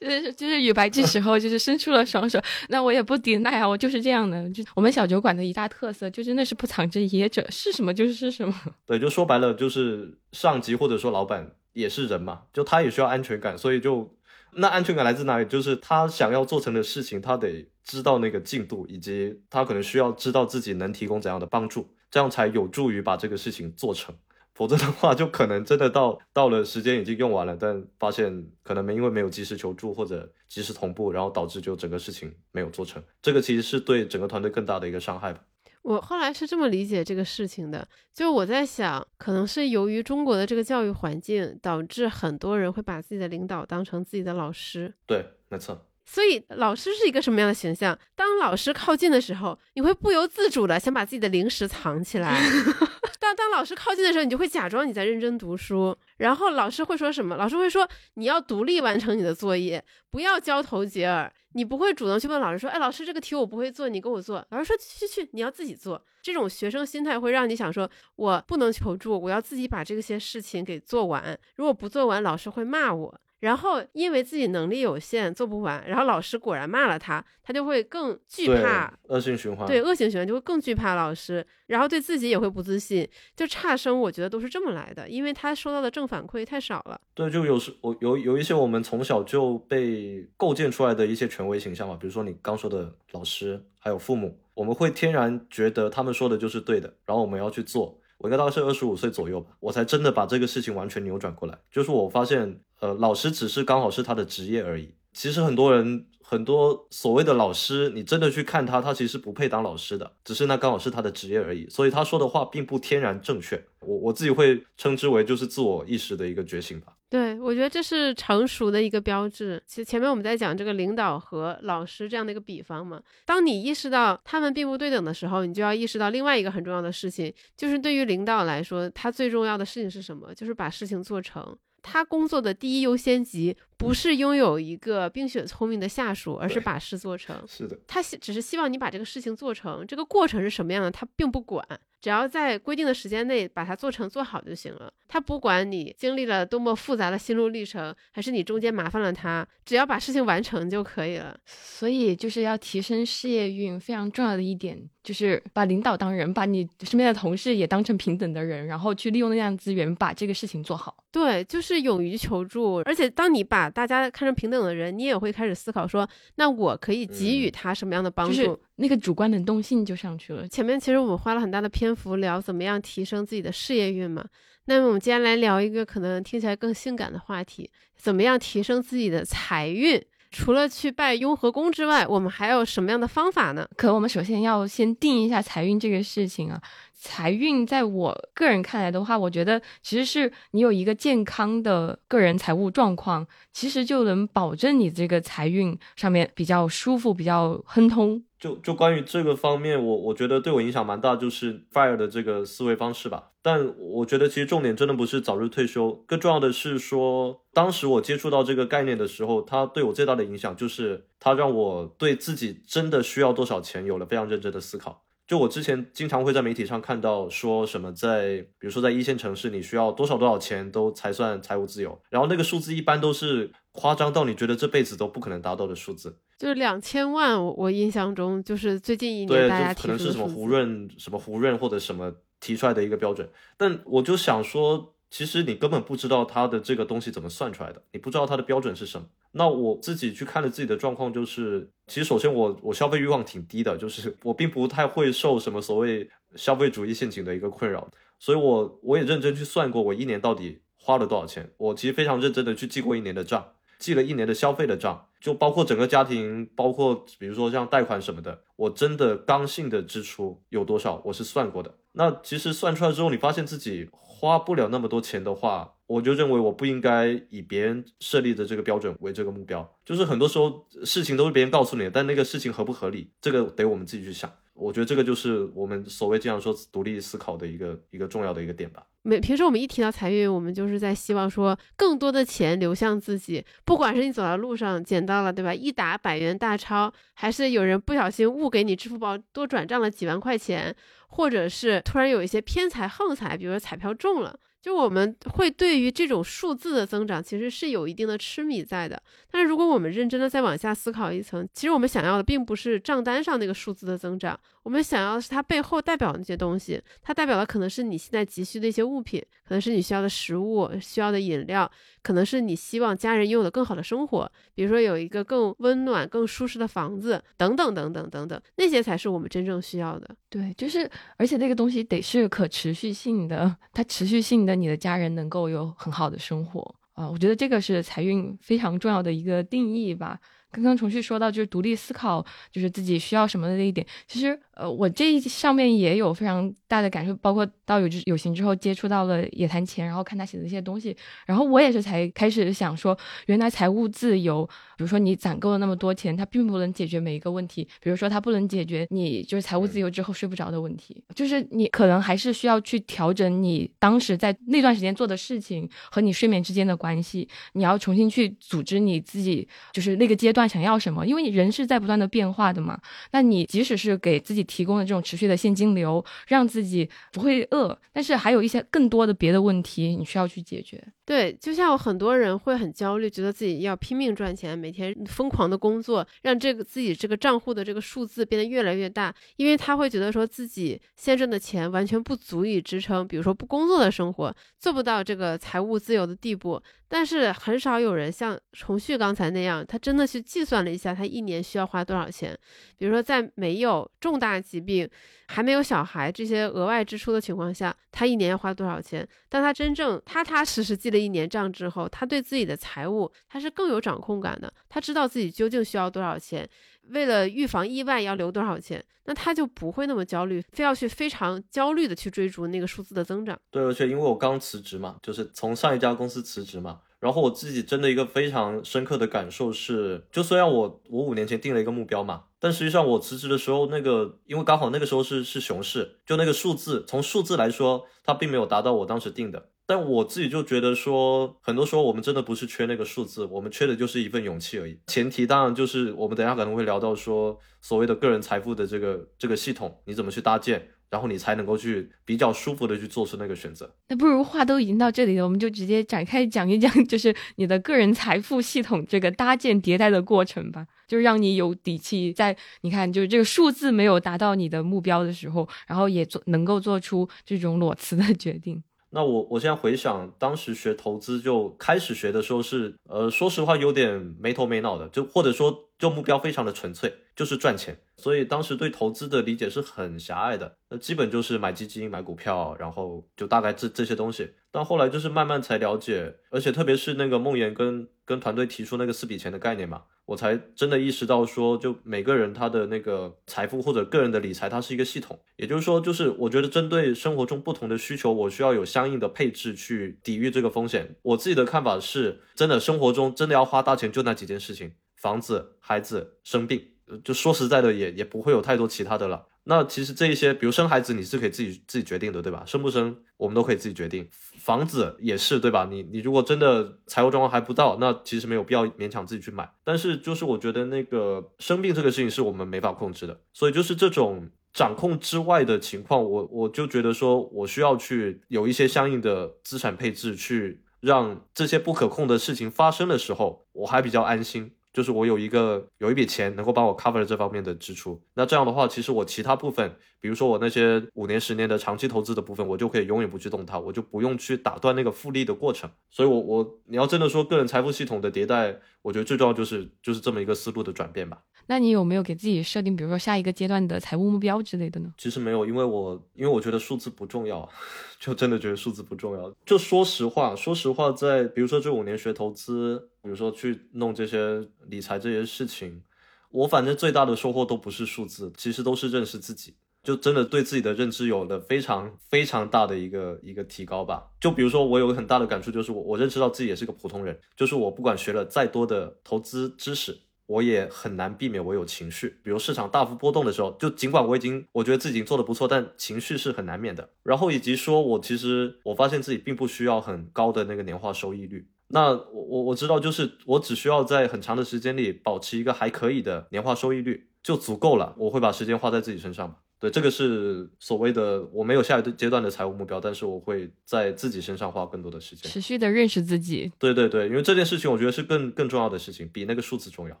就是就是雨白这时候就是伸出了双手，那我也不抵赖啊，我就是这样的，就我们小酒馆的一大特色，就真的是不藏着掖着，是什么就是什么。[laughs] 对，就说白了，就是上级或者说老板也是人嘛，就他也需要安全感，所以就那安全感来自哪里？就是他想要做成的事情，他得知道那个进度，以及他可能需要知道自己能提供怎样的帮助，这样才有助于把这个事情做成。否则的话，就可能真的到到了时间已经用完了，但发现可能没因为没有及时求助或者及时同步，然后导致就整个事情没有做成。这个其实是对整个团队更大的一个伤害吧。我后来是这么理解这个事情的，就我在想，可能是由于中国的这个教育环境，导致很多人会把自己的领导当成自己的老师。对，没错。所以老师是一个什么样的形象？当老师靠近的时候，你会不由自主的想把自己的零食藏起来。[laughs] 当当老师靠近的时候，你就会假装你在认真读书。然后老师会说什么？老师会说你要独立完成你的作业，不要交头接耳。你不会主动去问老师说，哎，老师这个题我不会做，你给我做。老师说去去去，你要自己做。这种学生心态会让你想说，我不能求助，我要自己把这些事情给做完。如果不做完，老师会骂我。然后因为自己能力有限做不完，然后老师果然骂了他，他就会更惧怕，恶性循环。对，恶性循环就会更惧怕老师，然后对自己也会不自信，就差生。我觉得都是这么来的，因为他收到的正反馈太少了。对，就有时我有有一些我们从小就被构建出来的一些权威形象嘛，比如说你刚说的老师，还有父母，我们会天然觉得他们说的就是对的，然后我们要去做。我应该大概是二十五岁左右吧，我才真的把这个事情完全扭转过来。就是我发现，呃，老师只是刚好是他的职业而已。其实很多人，很多所谓的老师，你真的去看他，他其实不配当老师的，只是那刚好是他的职业而已。所以他说的话并不天然正确。我我自己会称之为就是自我意识的一个觉醒吧。对，我觉得这是成熟的一个标志。其实前面我们在讲这个领导和老师这样的一个比方嘛，当你意识到他们并不对等的时候，你就要意识到另外一个很重要的事情，就是对于领导来说，他最重要的事情是什么？就是把事情做成。他工作的第一优先级不是拥有一个冰雪聪明的下属，而是把事做成。是的，他希只是希望你把这个事情做成，这个过程是什么样的，他并不管。只要在规定的时间内把它做成做好就行了。他不管你经历了多么复杂的心路历程，还是你中间麻烦了他，只要把事情完成就可以了。所以就是要提升事业运，非常重要的一点就是把领导当人，把你身边的同事也当成平等的人，然后去利用那样资源把这个事情做好。对，就是勇于求助。而且当你把大家看成平等的人，你也会开始思考说，那我可以给予他什么样的帮助？那个主观能动性就上去了。前面其实我们花了很大的篇幅聊怎么样提升自己的事业运嘛。那么我们接下来聊一个可能听起来更性感的话题：怎么样提升自己的财运？除了去拜雍和宫之外，我们还有什么样的方法呢？可我们首先要先定一下财运这个事情啊。财运在我个人看来的话，我觉得其实是你有一个健康的个人财务状况，其实就能保证你这个财运上面比较舒服、比较亨通。就就关于这个方面，我我觉得对我影响蛮大，就是 Fire 的这个思维方式吧。但我觉得其实重点真的不是早日退休，更重要的是说，当时我接触到这个概念的时候，它对我最大的影响就是它让我对自己真的需要多少钱有了非常认真的思考。就我之前经常会在媒体上看到说什么，在比如说在一线城市，你需要多少多少钱都才算财务自由，然后那个数字一般都是夸张到你觉得这辈子都不可能达到的数字。就是两千万，我我印象中就是最近一年对，大家就可能是什么胡润什么胡润或者什么提出来的一个标准，但我就想说，其实你根本不知道它的这个东西怎么算出来的，你不知道它的标准是什么。那我自己去看了自己的状况，就是其实首先我我消费欲望挺低的，就是我并不太会受什么所谓消费主义陷阱的一个困扰，所以我我也认真去算过我一年到底花了多少钱，我其实非常认真的去记过一年的账。记了一年的消费的账，就包括整个家庭，包括比如说像贷款什么的，我真的刚性的支出有多少，我是算过的。那其实算出来之后，你发现自己花不了那么多钱的话，我就认为我不应该以别人设立的这个标准为这个目标。就是很多时候事情都是别人告诉你，但那个事情合不合理，这个得我们自己去想。我觉得这个就是我们所谓经常说独立思考的一个一个重要的一个点吧。每平时我们一提到财运，我们就是在希望说更多的钱流向自己，不管是你走在路上捡到了，对吧？一沓百元大钞，还是有人不小心误给你支付宝多转账了几万块钱，或者是突然有一些偏财横财，比如说彩票中了。就我们会对于这种数字的增长，其实是有一定的痴迷在的。但是如果我们认真的再往下思考一层，其实我们想要的并不是账单上那个数字的增长，我们想要的是它背后代表的那些东西。它代表的可能是你现在急需的一些物品，可能是你需要的食物、需要的饮料，可能是你希望家人拥有的更好的生活，比如说有一个更温暖、更舒适的房子，等等等等等等，那些才是我们真正需要的。对，就是而且那个东西得是可持续性的，它持续性的，你的家人能够有很好的生活啊、我觉得这个是财运非常重要的一个定义吧。刚刚重旭说到就是独立思考，就是自己需要什么的那一点，其实呃，我这一上面也有非常大的感受，包括到有之有形之后接触到了野谈钱，然后看他写的一些东西，然后我也是才开始想说，原来财务自由，比如说你攒够了那么多钱，它并不能解决每一个问题，比如说它不能解决你就是财务自由之后睡不着的问题，就是你可能还是需要去调整你当时在那段时间做的事情和你睡眠之间的关系，你要重新去组织你自己，就是那个阶段想要什么，因为你人是在不断的变化的嘛。那你即使是给自己提供的这种持续的现金流，让自己不会饿，但是还有一些更多的别的问题你需要去解决。对，就像很多人会很焦虑，觉得自己要拼命赚钱，每天疯狂的工作，让这个自己这个账户的这个数字变得越来越大，因为他会觉得说自己现挣的钱完全不足以支撑，比如说不工作的生活，做不到这个财务自由的地步。但是很少有人像重旭刚才那样，他真的去计算了一下他一年需要花多少钱，比如说在没有重大疾病。还没有小孩这些额外支出的情况下，他一年要花多少钱？当他真正踏踏实实记了一年账之后，他对自己的财务他是更有掌控感的。他知道自己究竟需要多少钱，为了预防意外要留多少钱，那他就不会那么焦虑，非要去非常焦虑的去追逐那个数字的增长。对，而且因为我刚辞职嘛，就是从上一家公司辞职嘛，然后我自己真的一个非常深刻的感受是，就虽然我我五年前定了一个目标嘛，但实际上我辞职的时候，那个因为刚好那个时候是是熊市，就那个数字从数字来说，它并没有达到我当时定的。但我自己就觉得说，很多时候我们真的不是缺那个数字，我们缺的就是一份勇气而已。前提当然就是我们等下可能会聊到说，所谓的个人财富的这个这个系统，你怎么去搭建，然后你才能够去比较舒服的去做出那个选择。那不如话都已经到这里了，我们就直接展开讲一讲，就是你的个人财富系统这个搭建迭代的过程吧，就是让你有底气，在你看就是这个数字没有达到你的目标的时候，然后也做能够做出这种裸辞的决定。[laughs] 那我我现在回想，当时学投资就开始学的时候是，呃，说实话有点没头没脑的，就或者说就目标非常的纯粹，就是赚钱。所以当时对投资的理解是很狭隘的，那基本就是买基金、买股票，然后就大概这这些东西。但后来就是慢慢才了解，而且特别是那个梦妍跟跟团队提出那个四笔钱的概念嘛，我才真的意识到说，就每个人他的那个财富或者个人的理财，它是一个系统。也就是说，就是我觉得针对生活中不同的需求，我需要有相应的配置去抵御这个风险。我自己的看法是，真的生活中真的要花大钱就那几件事情：房子、孩子、生病。就说实在的，也也不会有太多其他的了。那其实这一些，比如生孩子，你是可以自己自己决定的，对吧？生不生，我们都可以自己决定。房子也是，对吧？你你如果真的财务状况还不到，那其实没有必要勉强自己去买。但是就是我觉得那个生病这个事情是我们没法控制的，所以就是这种掌控之外的情况，我我就觉得说我需要去有一些相应的资产配置，去让这些不可控的事情发生的时候，我还比较安心。就是我有一个有一笔钱能够帮我 cover 这方面的支出。那这样的话，其实我其他部分，比如说我那些五年、十年的长期投资的部分，我就可以永远不去动它，我就不用去打断那个复利的过程。所以，我我你要真的说个人财富系统的迭代，我觉得最重要就是就是这么一个思路的转变吧。那你有没有给自己设定，比如说下一个阶段的财务目标之类的呢？其实没有，因为我因为我觉得数字不重要，[laughs] 就真的觉得数字不重要。就说实话，说实话，在比如说这五年学投资，比如说去弄这些理财这些事情，我反正最大的收获都不是数字，其实都是认识自己，就真的对自己的认知有了非常非常大的一个一个提高吧。就比如说我有个很大的感触，就是我我认识到自己也是个普通人，就是我不管学了再多的投资知识。我也很难避免我有情绪，比如市场大幅波动的时候，就尽管我已经我觉得自己已经做的不错，但情绪是很难免的。然后以及说我其实我发现自己并不需要很高的那个年化收益率，那我我我知道就是我只需要在很长的时间里保持一个还可以的年化收益率就足够了，我会把时间花在自己身上对，这个是所谓的我没有下一个阶段的财务目标，但是我会在自己身上花更多的时间，持续的认识自己。对对对，因为这件事情我觉得是更更重要的事情，比那个数字重要。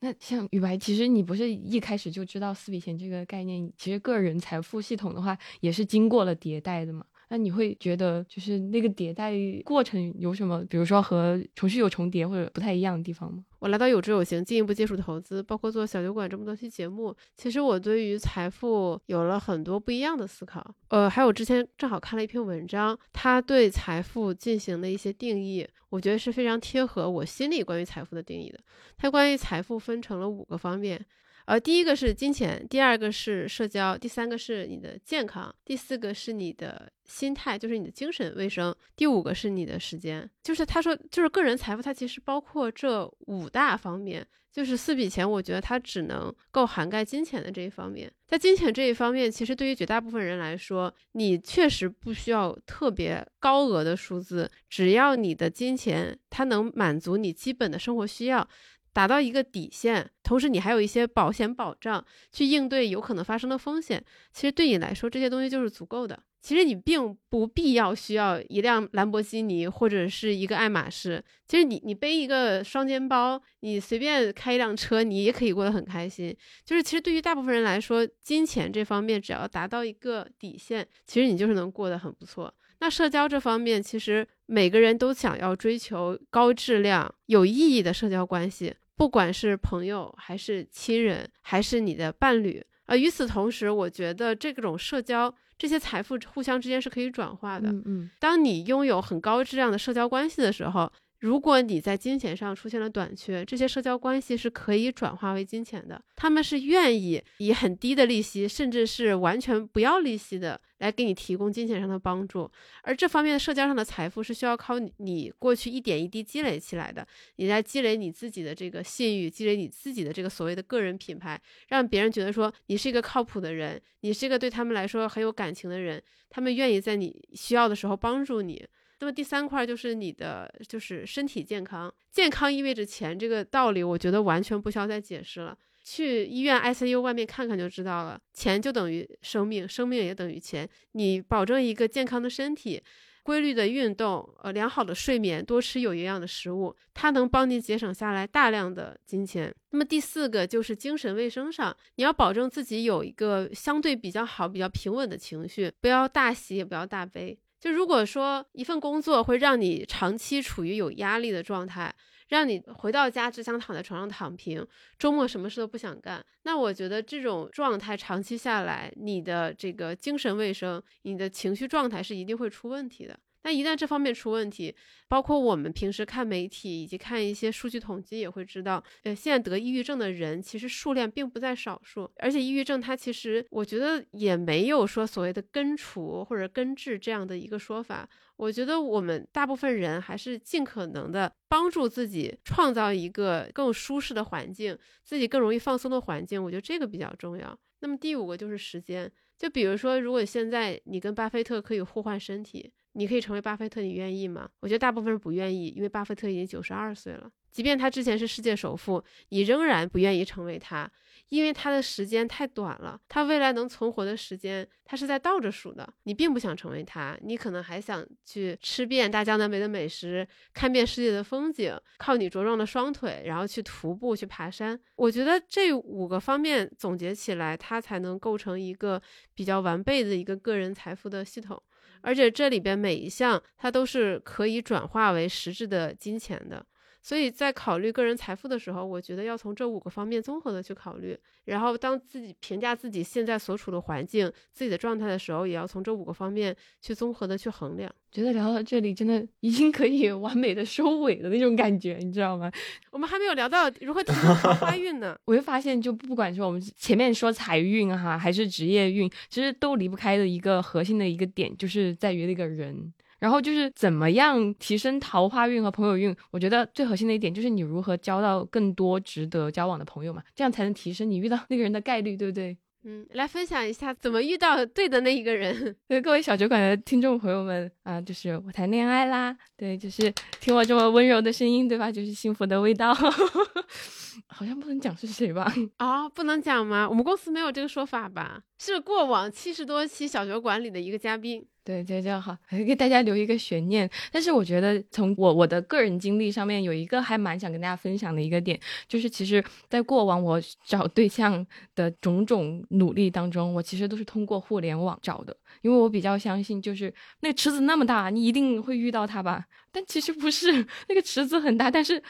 那像宇白，其实你不是一开始就知道四笔钱这个概念，其实个人财富系统的话也是经过了迭代的嘛。那你会觉得就是那个迭代过程有什么，比如说和程序有重叠或者不太一样的地方吗？我来到有知有行，进一步接触投资，包括做小酒馆这么多期节目，其实我对于财富有了很多不一样的思考。呃，还有之前正好看了一篇文章，他对财富进行的一些定义，我觉得是非常贴合我心里关于财富的定义的。他关于财富分成了五个方面。呃，第一个是金钱，第二个是社交，第三个是你的健康，第四个是你的心态，就是你的精神卫生，第五个是你的时间。就是他说，就是个人财富，它其实包括这五大方面。就是四笔钱，我觉得它只能够涵盖金钱的这一方面。在金钱这一方面，其实对于绝大部分人来说，你确实不需要特别高额的数字，只要你的金钱它能满足你基本的生活需要。达到一个底线，同时你还有一些保险保障去应对有可能发生的风险。其实对你来说，这些东西就是足够的。其实你并不必要需要一辆兰博基尼或者是一个爱马仕。其实你你背一个双肩包，你随便开一辆车，你也可以过得很开心。就是其实对于大部分人来说，金钱这方面只要达到一个底线，其实你就是能过得很不错。那社交这方面，其实每个人都想要追求高质量、有意义的社交关系，不管是朋友还是亲人，还是你的伴侣。呃，与此同时，我觉得这种社交、这些财富互相之间是可以转化的。嗯嗯，当你拥有很高质量的社交关系的时候。如果你在金钱上出现了短缺，这些社交关系是可以转化为金钱的。他们是愿意以很低的利息，甚至是完全不要利息的，来给你提供金钱上的帮助。而这方面的社交上的财富是需要靠你过去一点一滴积累起来的。你在积累你自己的这个信誉，积累你自己的这个所谓的个人品牌，让别人觉得说你是一个靠谱的人，你是一个对他们来说很有感情的人，他们愿意在你需要的时候帮助你。那么第三块就是你的，就是身体健康，健康意味着钱，这个道理我觉得完全不需要再解释了。去医院 ICU 外面看看就知道了，钱就等于生命，生命也等于钱。你保证一个健康的身体，规律的运动，呃，良好的睡眠，多吃有营养的食物，它能帮你节省下来大量的金钱。那么第四个就是精神卫生上，你要保证自己有一个相对比较好、比较平稳的情绪，不要大喜也不要大悲。就如果说一份工作会让你长期处于有压力的状态，让你回到家只想躺在床上躺平，周末什么事都不想干，那我觉得这种状态长期下来，你的这个精神卫生、你的情绪状态是一定会出问题的。那一旦这方面出问题，包括我们平时看媒体以及看一些数据统计，也会知道，呃，现在得抑郁症的人其实数量并不在少数，而且抑郁症它其实我觉得也没有说所谓的根除或者根治这样的一个说法。我觉得我们大部分人还是尽可能的帮助自己创造一个更舒适的环境，自己更容易放松的环境，我觉得这个比较重要。那么第五个就是时间，就比如说，如果现在你跟巴菲特可以互换身体。你可以成为巴菲特，你愿意吗？我觉得大部分人不愿意，因为巴菲特已经九十二岁了。即便他之前是世界首富，你仍然不愿意成为他，因为他的时间太短了，他未来能存活的时间，他是在倒着数的。你并不想成为他，你可能还想去吃遍大江南北的美食，看遍世界的风景，靠你茁壮的双腿，然后去徒步去爬山。我觉得这五个方面总结起来，它才能构成一个比较完备的一个个人财富的系统。而且这里边每一项，它都是可以转化为实质的金钱的。所以在考虑个人财富的时候，我觉得要从这五个方面综合的去考虑。然后当自己评价自己现在所处的环境、自己的状态的时候，也要从这五个方面去综合的去衡量。觉得聊到这里，真的已经可以完美的收尾的那种感觉，你知道吗？我们还没有聊到如何提升桃花运呢。我就发现，就不管是我们前面说财运哈，还是职业运，其实都离不开的一个核心的一个点，就是在于那个人。然后就是怎么样提升桃花运和朋友运？我觉得最核心的一点就是你如何交到更多值得交往的朋友嘛，这样才能提升你遇到那个人的概率，对不对？嗯，来分享一下怎么遇到对的那一个人。[laughs] 对各位小酒馆的听众朋友们啊，就是我谈恋爱啦，对，就是听我这么温柔的声音，对吧？就是幸福的味道。[laughs] 好像不能讲是谁吧？啊，不能讲吗？我们公司没有这个说法吧？是过往七十多期小酒馆里的一个嘉宾。对，这样好，[laughs] 给大家留一个悬念。但是我觉得，从我我的个人经历上面，有一个还蛮想跟大家分享的一个点，就是其实，在过往我找对象的种种努力当中，我其实都是通过互联网找的，因为我比较相信，就是那池子那么大，你一定会遇到他吧？但其实不是，[laughs] 那个池子很大，但是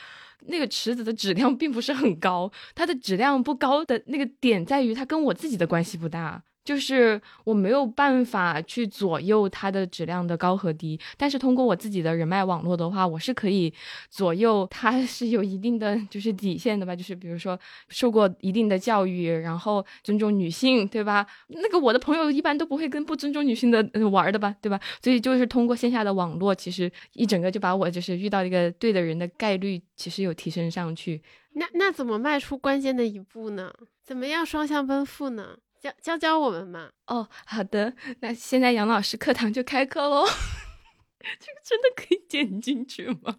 那个池子的质量并不是很高，它的质量不高的那个点在于，它跟我自己的关系不大。就是我没有办法去左右它的质量的高和低，但是通过我自己的人脉网络的话，我是可以左右它是有一定的就是底线的吧。就是比如说受过一定的教育，然后尊重女性，对吧？那个我的朋友一般都不会跟不尊重女性的玩的吧，对吧？所以就是通过线下的网络，其实一整个就把我就是遇到一个对的人的概率其实有提升上去。那那怎么迈出关键的一步呢？怎么样双向奔赴呢？教教教我们嘛！哦，好的，那现在杨老师课堂就开课喽。[laughs] 这个真的可以剪进去吗？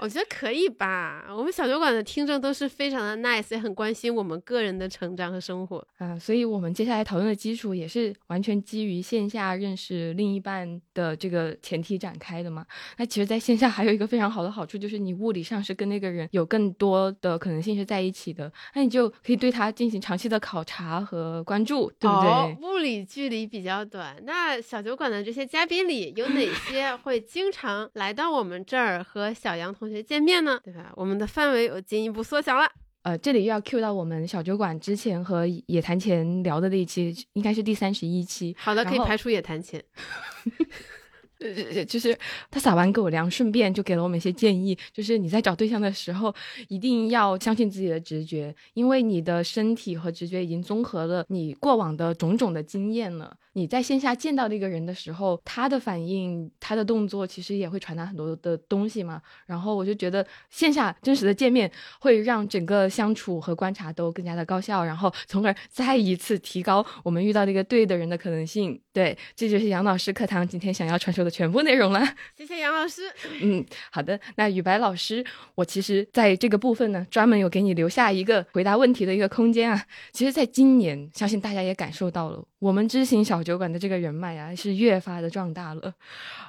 我觉得可以吧。我们小酒馆的听众都是非常的 nice，也很关心我们个人的成长和生活啊。所以，我们接下来讨论的基础也是完全基于线下认识另一半的这个前提展开的嘛。那其实，在线下还有一个非常好的好处，就是你物理上是跟那个人有更多的可能性是在一起的，那你就可以对他进行长期的考察和关注，对不对？物理距离比较短。那小酒馆的这些嘉宾里，有哪些会经常来到我们这儿和小杨同？学见面呢，对吧？我们的范围有进一步缩小了。呃，这里又要 cue 到我们小酒馆之前和野谈前聊的那一期，应该是第三十一期。好的，可以排除野谈前。[laughs] 呃，就是他撒完狗粮，顺便就给了我们一些建议，就是你在找对象的时候，一定要相信自己的直觉，因为你的身体和直觉已经综合了你过往的种种的经验了。你在线下见到那个人的时候，他的反应、他的动作，其实也会传达很多的东西嘛。然后我就觉得线下真实的见面会让整个相处和观察都更加的高效，然后从而再一次提高我们遇到那个对的人的可能性。对，这就是杨老师课堂今天想要传授的全部内容了。[laughs] 谢谢杨老师。嗯，好的。那雨白老师，我其实在这个部分呢，专门有给你留下一个回答问题的一个空间啊。其实，在今年，相信大家也感受到了。我们知行小酒馆的这个人脉啊，是越发的壮大了。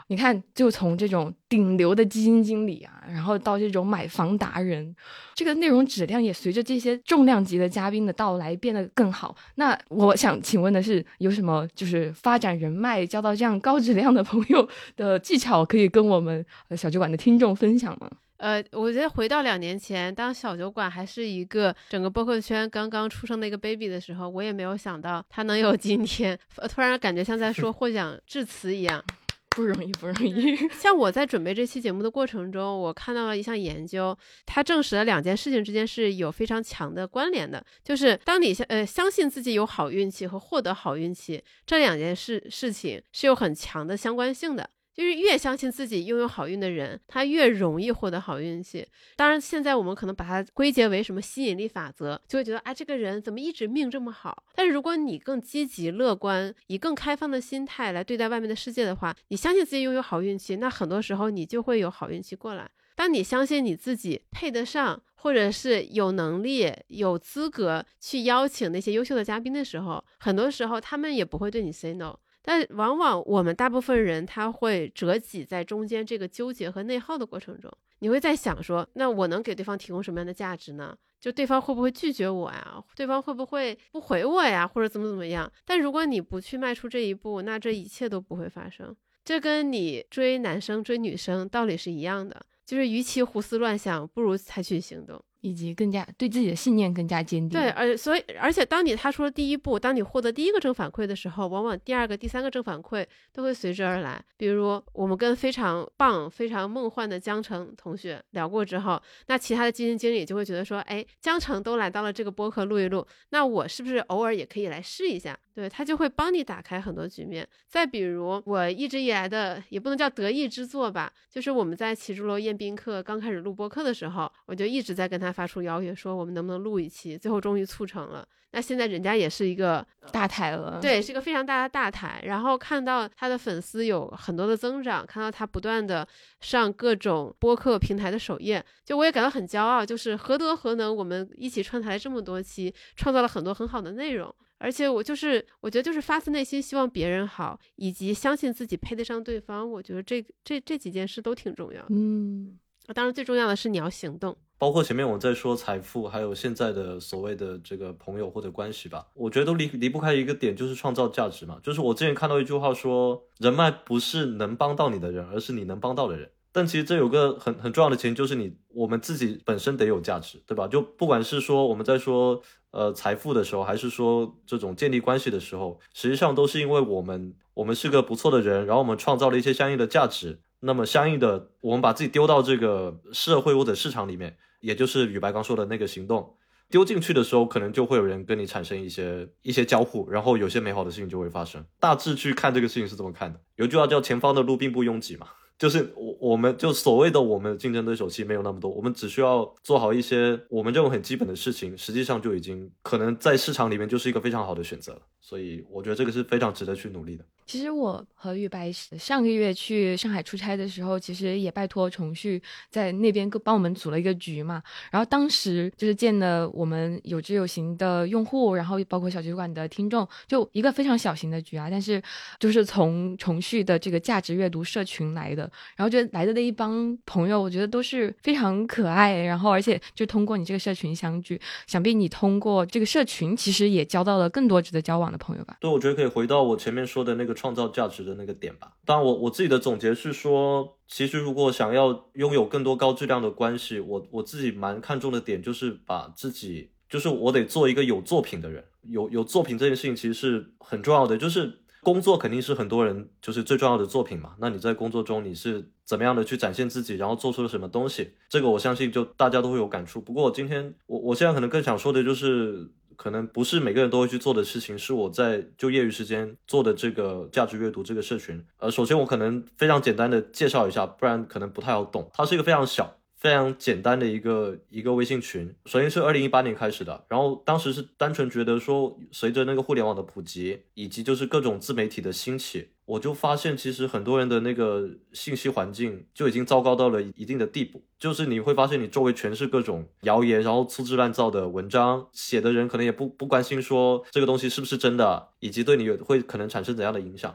你看，就从这种顶流的基金经理啊，然后到这种买房达人，这个内容质量也随着这些重量级的嘉宾的到来变得更好。那我想请问的是，有什么就是发展人脉、交到这样高质量的朋友的技巧，可以跟我们小酒馆的听众分享吗？呃，我觉得回到两年前，当小酒馆还是一个整个播客圈刚刚出生的一个 baby 的时候，我也没有想到他能有今天。突然感觉像在说获奖致辞一样，[laughs] 不容易，不容易。[laughs] 像我在准备这期节目的过程中，我看到了一项研究，它证实了两件事情之间是有非常强的关联的，就是当你相呃相信自己有好运气和获得好运气这两件事事情是有很强的相关性的。就是越相信自己拥有好运的人，他越容易获得好运气。当然，现在我们可能把它归结为什么吸引力法则，就会觉得啊，这个人怎么一直命这么好？但是如果你更积极乐观，以更开放的心态来对待外面的世界的话，你相信自己拥有好运气，那很多时候你就会有好运气过来。当你相信你自己配得上，或者是有能力、有资格去邀请那些优秀的嘉宾的时候，很多时候他们也不会对你 say no。但往往我们大部分人他会折戟在中间这个纠结和内耗的过程中，你会在想说，那我能给对方提供什么样的价值呢？就对方会不会拒绝我呀？对方会不会不回我呀？或者怎么怎么样？但如果你不去迈出这一步，那这一切都不会发生。这跟你追男生追女生道理是一样的，就是与其胡思乱想，不如采取行动。以及更加对自己的信念更加坚定。对，而所以而且当你踏出了第一步，当你获得第一个正反馈的时候，往往第二个、第三个正反馈都会随之而来。比如我们跟非常棒、非常梦幻的江城同学聊过之后，那其他的基金经理就会觉得说，哎，江城都来到了这个播客录一录，那我是不是偶尔也可以来试一下？对他就会帮你打开很多局面。再比如我一直以来的也不能叫得意之作吧，就是我们在启珠楼宴宾客刚开始录播客的时候，我就一直在跟他发出邀约，说我们能不能录一期，最后终于促成了。那现在人家也是一个大台了，对，是一个非常大的大台。然后看到他的粉丝有很多的增长，看到他不断的上各种播客平台的首页，就我也感到很骄傲。就是何德何能，我们一起串台这么多期，创造了很多很好的内容。而且我就是，我觉得就是发自内心希望别人好，以及相信自己配得上对方。我觉得这这这几件事都挺重要。嗯，当然最重要的是你要行动。包括前面我在说财富，还有现在的所谓的这个朋友或者关系吧，我觉得都离离不开一个点，就是创造价值嘛。就是我之前看到一句话说，人脉不是能帮到你的人，而是你能帮到的人。但其实这有个很很重要的前提，就是你我们自己本身得有价值，对吧？就不管是说我们在说呃财富的时候，还是说这种建立关系的时候，实际上都是因为我们我们是个不错的人，然后我们创造了一些相应的价值，那么相应的我们把自己丢到这个社会或者市场里面。也就是宇白刚说的那个行动，丢进去的时候，可能就会有人跟你产生一些一些交互，然后有些美好的事情就会发生。大致去看这个事情是怎么看的，有句话叫“前方的路并不拥挤”嘛。[laughs] 就是我，我们就所谓的我们的竞争对手其实没有那么多，我们只需要做好一些我们认为很基本的事情，实际上就已经可能在市场里面就是一个非常好的选择了。所以我觉得这个是非常值得去努力的。其实我和玉白上个月去上海出差的时候，其实也拜托重旭在那边帮我们组了一个局嘛。然后当时就是见了我们有知有行的用户，然后包括小酒馆的听众，就一个非常小型的局啊。但是就是从重旭的这个价值阅读社群来的。然后就来的那一帮朋友，我觉得都是非常可爱。然后而且就通过你这个社群相聚，想必你通过这个社群，其实也交到了更多值得交往的朋友吧？对，我觉得可以回到我前面说的那个创造价值的那个点吧。当然，我我自己的总结是说，其实如果想要拥有更多高质量的关系，我我自己蛮看重的点就是把自己，就是我得做一个有作品的人。有有作品这件事情其实是很重要的，就是。工作肯定是很多人就是最重要的作品嘛。那你在工作中你是怎么样的去展现自己，然后做出了什么东西？这个我相信就大家都会有感触。不过今天我我现在可能更想说的就是，可能不是每个人都会去做的事情，是我在就业余时间做的这个价值阅读这个社群。呃，首先我可能非常简单的介绍一下，不然可能不太好懂。它是一个非常小。非常简单的一个一个微信群，首先是二零一八年开始的，然后当时是单纯觉得说，随着那个互联网的普及，以及就是各种自媒体的兴起，我就发现其实很多人的那个信息环境就已经糟糕到了一定的地步，就是你会发现你周围全是各种谣言，然后粗制滥造的文章，写的人可能也不不关心说这个东西是不是真的，以及对你会可能产生怎样的影响。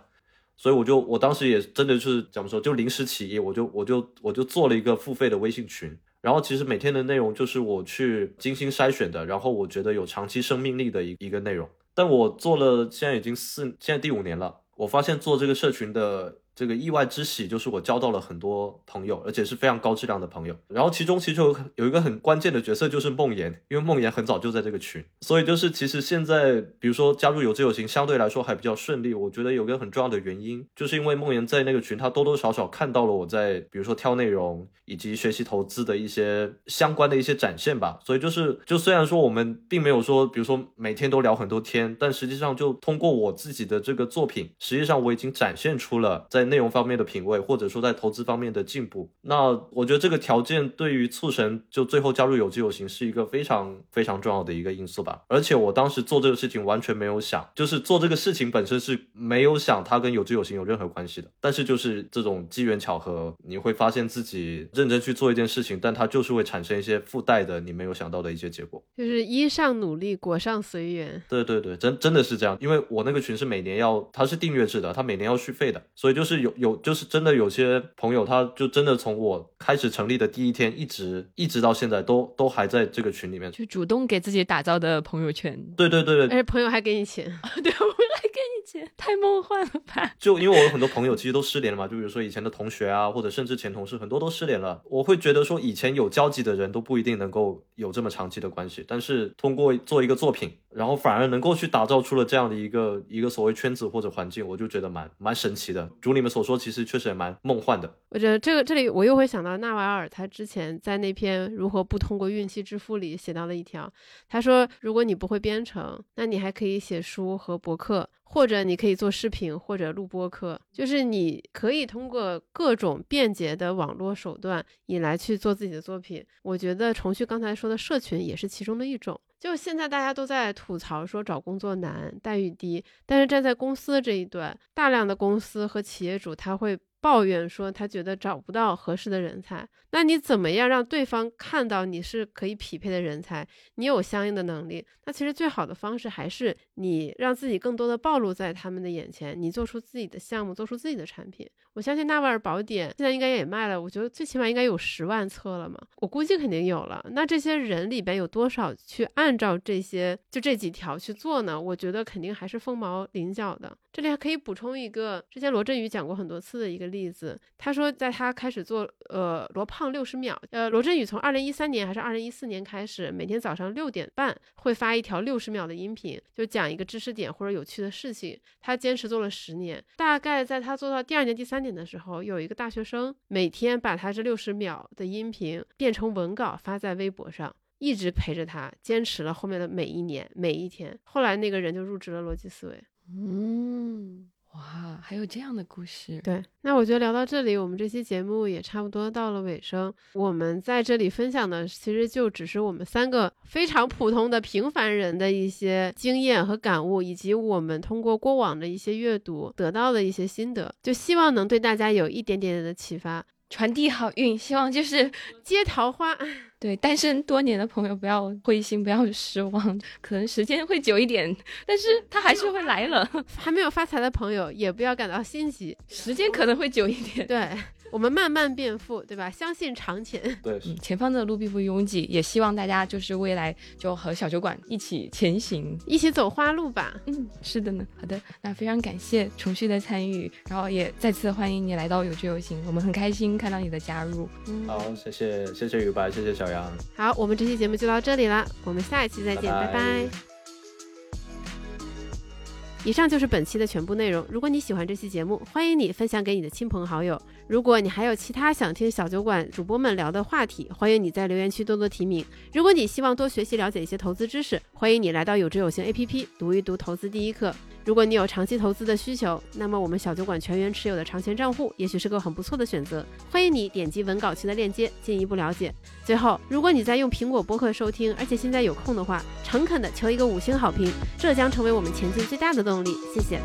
所以我就我当时也真的是怎么说，就临时起意，我就我就我就做了一个付费的微信群，然后其实每天的内容就是我去精心筛选的，然后我觉得有长期生命力的一一个内容。但我做了现在已经四现在第五年了，我发现做这个社群的。这个意外之喜就是我交到了很多朋友，而且是非常高质量的朋友。然后其中其实有有一个很关键的角色就是梦妍，因为梦妍很早就在这个群，所以就是其实现在比如说加入有志有行相对来说还比较顺利。我觉得有个很重要的原因，就是因为梦妍在那个群，她多多少少看到了我在比如说挑内容以及学习投资的一些相关的一些展现吧。所以就是就虽然说我们并没有说比如说每天都聊很多天，但实际上就通过我自己的这个作品，实际上我已经展现出了在内容方面的品味，或者说在投资方面的进步。那我觉得这个条件对于促成就最后加入有机有形是一个非常非常重要的一个因素吧。而且我当时做这个事情完全没有想，就是做这个事情本身是没有想它跟有机有形有任何关系的。但是就是这种机缘巧合，你会发现自己认真去做一件事情，但它就是会产生一些附带的你没有想到的一些结果。就是衣上努力，果上随缘。对对对，真真的是这样，因为我那个群是每年要，它是订阅制的，它每年要续费的，所以就是有有就是真的有些朋友，他就真的从我开始成立的第一天，一直一直到现在都都还在这个群里面，就主动给自己打造的朋友圈。对对对对，而且朋友还给你钱，[laughs] 对，太梦幻了吧？就因为我有很多朋友其实都失联了嘛，就比如说以前的同学啊，或者甚至前同事，很多都失联了。我会觉得说，以前有交集的人都不一定能够有这么长期的关系，但是通过做一个作品，然后反而能够去打造出了这样的一个一个所谓圈子或者环境，我就觉得蛮蛮神奇的。如你们所说，其实确实也蛮梦幻的。我觉得这个这里我又会想到纳瓦尔，他之前在那篇如何不通过运气致富里写到了一条，他说，如果你不会编程，那你还可以写书和博客。或者你可以做视频，或者录播课，就是你可以通过各种便捷的网络手段，你来去做自己的作品。我觉得重旭刚才说的社群也是其中的一种。就现在大家都在吐槽说找工作难、待遇低，但是站在公司这一端，大量的公司和企业主他会抱怨说他觉得找不到合适的人才。那你怎么样让对方看到你是可以匹配的人才？你有相应的能力？那其实最好的方式还是你让自己更多的暴露在他们的眼前，你做出自己的项目，做出自己的产品。我相信《纳瓦尔宝典》现在应该也卖了，我觉得最起码应该有十万册了嘛，我估计肯定有了。那这些人里边有多少去按照这些就这几条去做呢？我觉得肯定还是凤毛麟角的。这里还可以补充一个，之前罗振宇讲过很多次的一个例子，他说在他开始做呃罗胖六十秒，呃罗振宇从二零一三年还是二零一四年开始，每天早上六点半会发一条六十秒的音频，就讲一个知识点或者有趣的事情。他坚持做了十年，大概在他做到第二年、第三年。的时候，有一个大学生每天把他这六十秒的音频变成文稿发在微博上，一直陪着他，坚持了后面的每一年、每一天。后来那个人就入职了逻辑思维。嗯。哇，还有这样的故事。对，那我觉得聊到这里，我们这期节目也差不多到了尾声。我们在这里分享的，其实就只是我们三个非常普通的平凡人的一些经验和感悟，以及我们通过过往的一些阅读得到的一些心得，就希望能对大家有一点点的启发。传递好运，希望就是 [laughs] 接桃花。对单身多年的朋友不要灰心，不要失望，可能时间会久一点，但是他还是会来了。[laughs] 还没有发财的朋友也不要感到心急，时间可能会久一点。[laughs] 对。我们慢慢变富，对吧？相信长钱。对，嗯前方的路并不拥挤，也希望大家就是未来就和小酒馆一起前行，一起走花路吧。嗯，是的呢。好的，那非常感谢重旭的参与，然后也再次欢迎你来到有趣有行，我们很开心看到你的加入。嗯，好，谢谢谢谢雨白，谢谢小杨。好，我们这期节目就到这里了，我们下一期再见，拜拜。以上就是本期的全部内容。如果你喜欢这期节目，欢迎你分享给你的亲朋好友。如果你还有其他想听小酒馆主播们聊的话题，欢迎你在留言区多多提名。如果你希望多学习了解一些投资知识，欢迎你来到有知有行 APP 读一读投资第一课。如果你有长期投资的需求，那么我们小酒馆全员持有的长钱账户也许是个很不错的选择。欢迎你点击文稿区的链接进一步了解。最后，如果你在用苹果播客收听，而且现在有空的话，诚恳的求一个五星好评，这将成为我们前进最大的动力。谢谢。